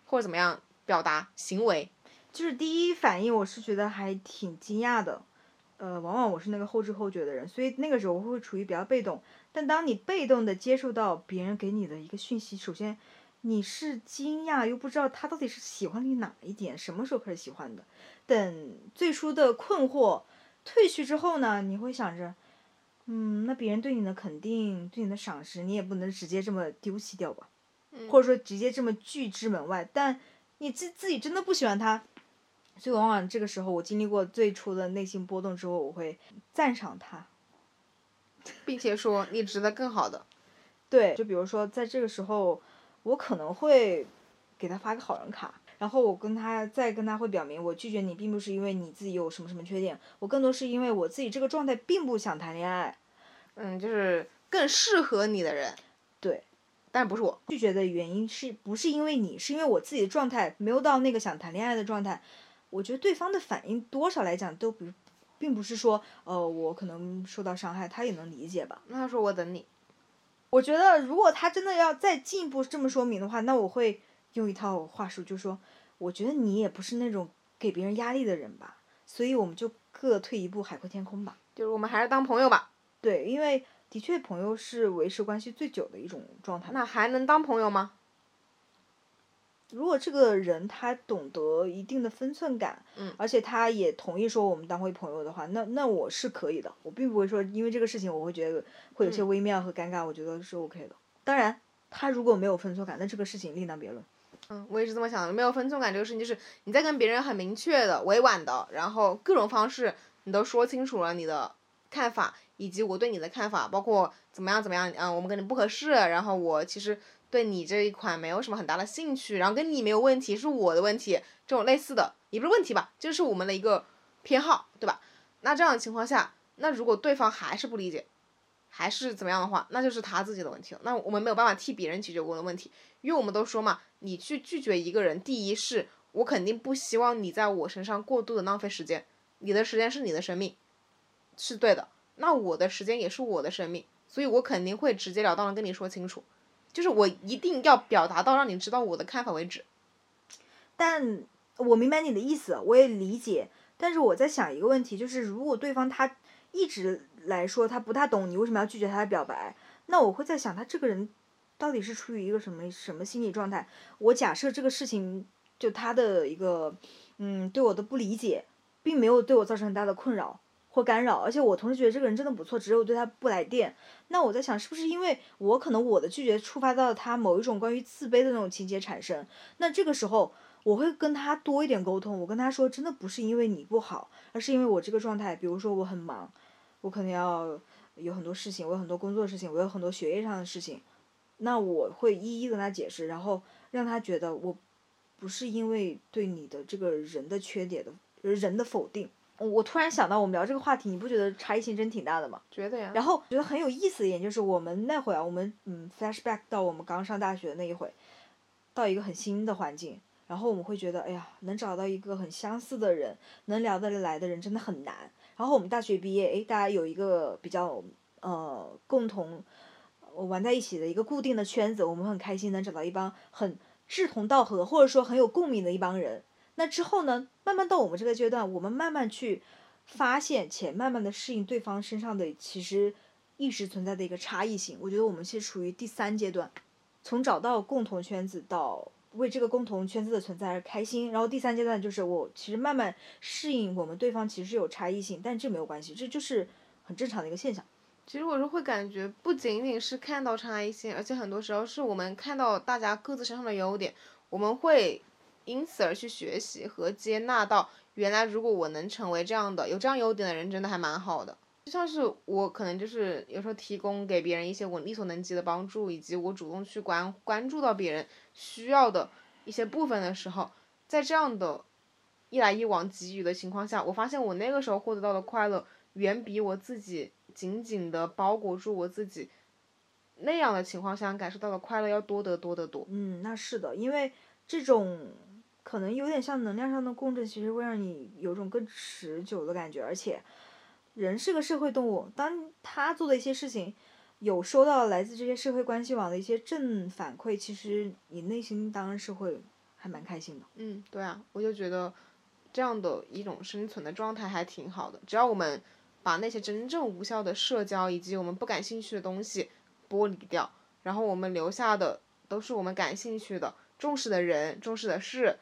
[SPEAKER 2] 或者怎么样表达行为？
[SPEAKER 1] 就是第一反应，我是觉得还挺惊讶的。呃，往往我是那个后知后觉的人，所以那个时候我会处于比较被动。但当你被动的接受到别人给你的一个讯息，首先你是惊讶，又不知道他到底是喜欢你哪一点，什么时候开始喜欢的。等最初的困惑。褪去之后呢，你会想着，嗯，那别人对你的肯定，对你的赏识，你也不能直接这么丢弃掉吧，或者说直接这么拒之门外。但你自自己真的不喜欢他，所以往往这个时候，我经历过最初的内心波动之后，我会赞赏他，
[SPEAKER 2] 并且说你值得更好的。
[SPEAKER 1] 对，就比如说在这个时候，我可能会给他发个好人卡。然后我跟他再跟他会表明，我拒绝你并不是因为你自己有什么什么缺点，我更多是因为我自己这个状态并不想谈恋爱，
[SPEAKER 2] 嗯，就是更适合你的人，
[SPEAKER 1] 对，
[SPEAKER 2] 但不是我。
[SPEAKER 1] 拒绝的原因是不是因为你，是因为我自己的状态没有到那个想谈恋爱的状态，我觉得对方的反应多少来讲都不，并不是说呃我可能受到伤害，他也能理解吧。
[SPEAKER 2] 那他说我等你，
[SPEAKER 1] 我觉得如果他真的要再进一步这么说明的话，那我会。用一套话术就说，我觉得你也不是那种给别人压力的人吧，所以我们就各退一步，海阔天空吧。
[SPEAKER 2] 就是我们还是当朋友吧。
[SPEAKER 1] 对，因为的确朋友是维持关系最久的一种状态。
[SPEAKER 2] 那还能当朋友吗？
[SPEAKER 1] 如果这个人他懂得一定的分寸感，
[SPEAKER 2] 嗯，
[SPEAKER 1] 而且他也同意说我们当回朋友的话，那那我是可以的。我并不会说因为这个事情我会觉得会有些微妙和尴尬，我觉得是 OK 的。当然，他如果没有分寸感，那这个事情另当别论。
[SPEAKER 2] 嗯，我也是这么想的。没有分寸感这个事情，就是你在跟别人很明确的、委婉的，然后各种方式你都说清楚了你的看法，以及我对你的看法，包括怎么样怎么样，嗯，我们跟你不合适，然后我其实对你这一款没有什么很大的兴趣，然后跟你没有问题，是我的问题，这种类似的也不是问题吧，就是我们的一个偏好，对吧？那这样的情况下，那如果对方还是不理解，还是怎么样的话，那就是他自己的问题了。那我们没有办法替别人解决我的问题，因为我们都说嘛。你去拒绝一个人，第一是我肯定不希望你在我身上过度的浪费时间，你的时间是你的生命，是对的。那我的时间也是我的生命，所以我肯定会直截了当的跟你说清楚，就是我一定要表达到让你知道我的看法为止。
[SPEAKER 1] 但我明白你的意思，我也理解。但是我在想一个问题，就是如果对方他一直来说他不太懂你为什么要拒绝他的表白，那我会在想他这个人。到底是出于一个什么什么心理状态？我假设这个事情，就他的一个，嗯，对我的不理解，并没有对我造成很大的困扰，或干扰，而且我同时觉得这个人真的不错，只是我对他不来电。那我在想，是不是因为我可能我的拒绝触发到他某一种关于自卑的那种情节产生？那这个时候我会跟他多一点沟通，我跟他说，真的不是因为你不好，而是因为我这个状态，比如说我很忙，我可能要有很多事情，我有很多工作的事情，我有很多学业上的事情，那我会一一跟他解释，然后让他觉得我不是因为对你的这个人的缺点的人的否定。我突然想到，我们聊这个话题，你不觉得差异性真挺大的吗？
[SPEAKER 2] 觉得呀。
[SPEAKER 1] 然后觉得很有意思的一点就是，我们那会儿啊，我们嗯，flashback 到我们刚上大学的那一回，到一个很新的环境，然后我们会觉得，哎呀，能找到一个很相似的人，能聊得来的人真的很难。然后我们大学毕业，哎，大家有一个比较呃共同玩在一起的一个固定的圈子，我们很开心能找到一帮很志同道合或者说很有共鸣的一帮人。那之后呢？慢慢到我们这个阶段，我们慢慢去发现且慢慢的适应对方身上的其实一直存在的一个差异性。我觉得我们是处于第三阶段，从找到共同圈子到为这个共同圈子的存在而开心。然后第三阶段就是我其实慢慢适应我们对方其实有差异性，但这没有关系，这就是很正常的一个现象。
[SPEAKER 2] 其实我是会感觉不仅仅是看到差异性，而且很多时候是我们看到大家各自身上的优点，我们会。因此而去学习和接纳到，原来如果我能成为这样的有这样优点的人，真的还蛮好的。就像是我可能就是有时候提供给别人一些我力所能及的帮助，以及我主动去关关注到别人需要的一些部分的时候，在这样的一来一往给予的情况下，我发现我那个时候获得到的快乐，远比我自己紧紧的包裹住我自己那样的情况下感受到的快乐要多得多得多。
[SPEAKER 1] 嗯，那是的，因为这种。可能有点像能量上的共振，其实会让你有种更持久的感觉。而且，人是个社会动物，当他做的一些事情有收到来自这些社会关系网的一些正反馈，其实你内心当然是会还蛮开心的。
[SPEAKER 2] 嗯，对啊，我就觉得这样的一种生存的状态还挺好的。只要我们把那些真正无效的社交以及我们不感兴趣的东西剥离掉，然后我们留下的都是我们感兴趣的、重视的人、重视的事。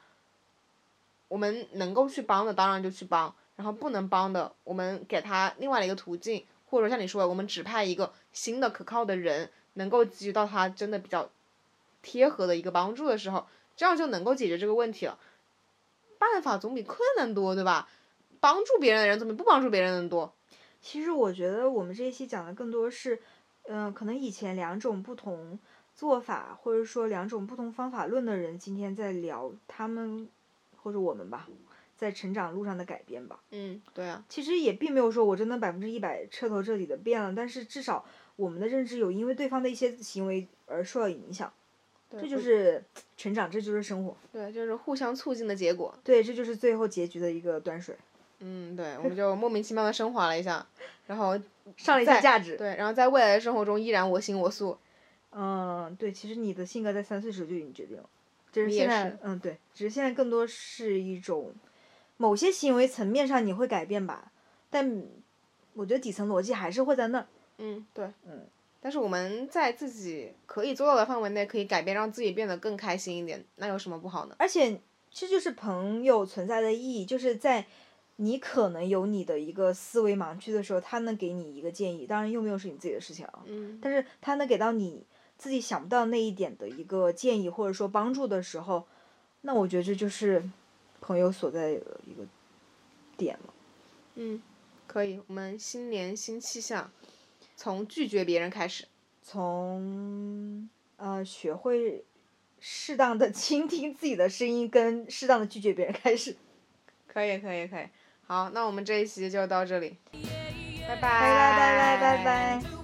[SPEAKER 2] 我们能够去帮的，当然就去帮；然后不能帮的，我们给他另外的一个途径，或者说像你说的，我们指派一个新的可靠的人，能够给予到他真的比较贴合的一个帮助的时候，这样就能够解决这个问题了。办法总比困难多，对吧？帮助别人的人总比不帮助别人的人多。
[SPEAKER 1] 其实我觉得我们这一期讲的更多是，嗯，可能以前两种不同做法，或者说两种不同方法论的人，今天在聊他们。或者我们吧，在成长路上的改变吧。
[SPEAKER 2] 嗯，对啊。
[SPEAKER 1] 其实也并没有说我真的百分之一百彻头彻底的变了，但是至少我们的认知有因为对方的一些行为而受到影响。这就是成长，这就是生活。
[SPEAKER 2] 对，就是互相促进的结果。
[SPEAKER 1] 对，这就是最后结局的一个端水。
[SPEAKER 2] 嗯，对，我们就莫名其妙的升华了一下，然后 (laughs)
[SPEAKER 1] 上了一下价值。
[SPEAKER 2] 对，然后在未来的生活中依然我行我素。
[SPEAKER 1] 嗯，对，其实你的性格在三岁时候就已经决定了。就是现在，嗯，对，只是现在更多是一种，某些行为层面上你会改变吧，但我觉得底层逻辑还是会在那儿。
[SPEAKER 2] 嗯，对，嗯，但是我们在自己可以做到的范围内可以改变，让自己变得更开心一点，那有什么不好呢？
[SPEAKER 1] 而且，这就是朋友存在的意义，就是在你可能有你的一个思维盲区的时候，他能给你一个建议，当然用不用是你自己的事情啊。
[SPEAKER 2] 嗯。
[SPEAKER 1] 但是他能给到你。自己想不到那一点的一个建议或者说帮助的时候，那我觉得这就是朋友所在的一个点了。
[SPEAKER 2] 嗯，可以，我们新年新气象，从拒绝别人开始，
[SPEAKER 1] 从呃学会适当的倾听自己的声音跟适当的拒绝别人开始。(laughs)
[SPEAKER 2] 可以，可以，可以。好，那我们这一期就到这里，拜拜，
[SPEAKER 1] 拜拜，拜拜，拜拜。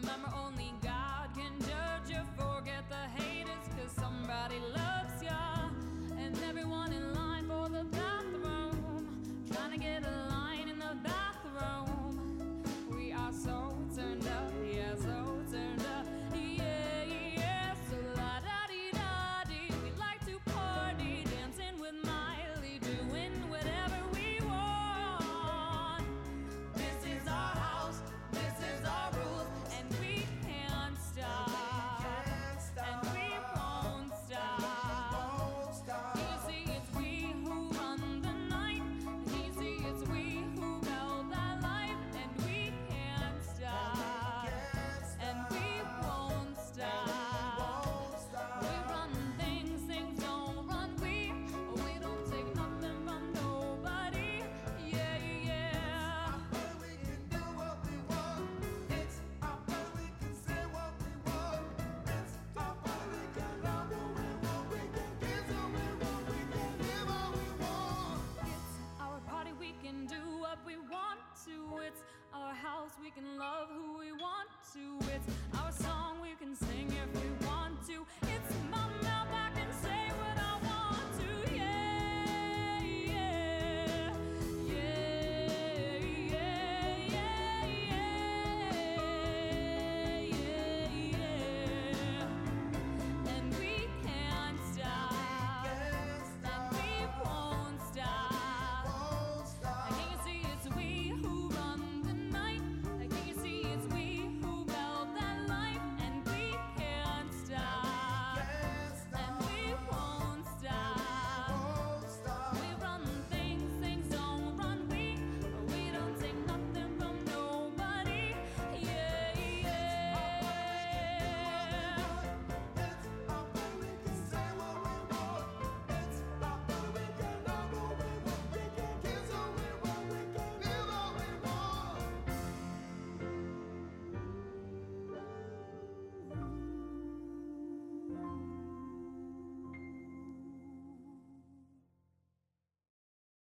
[SPEAKER 3] Remember, only God can judge you. Forget the haters, cause somebody loves ya. And everyone in line for the bathroom, trying to get a line in the bathroom. We can love who we want to. It's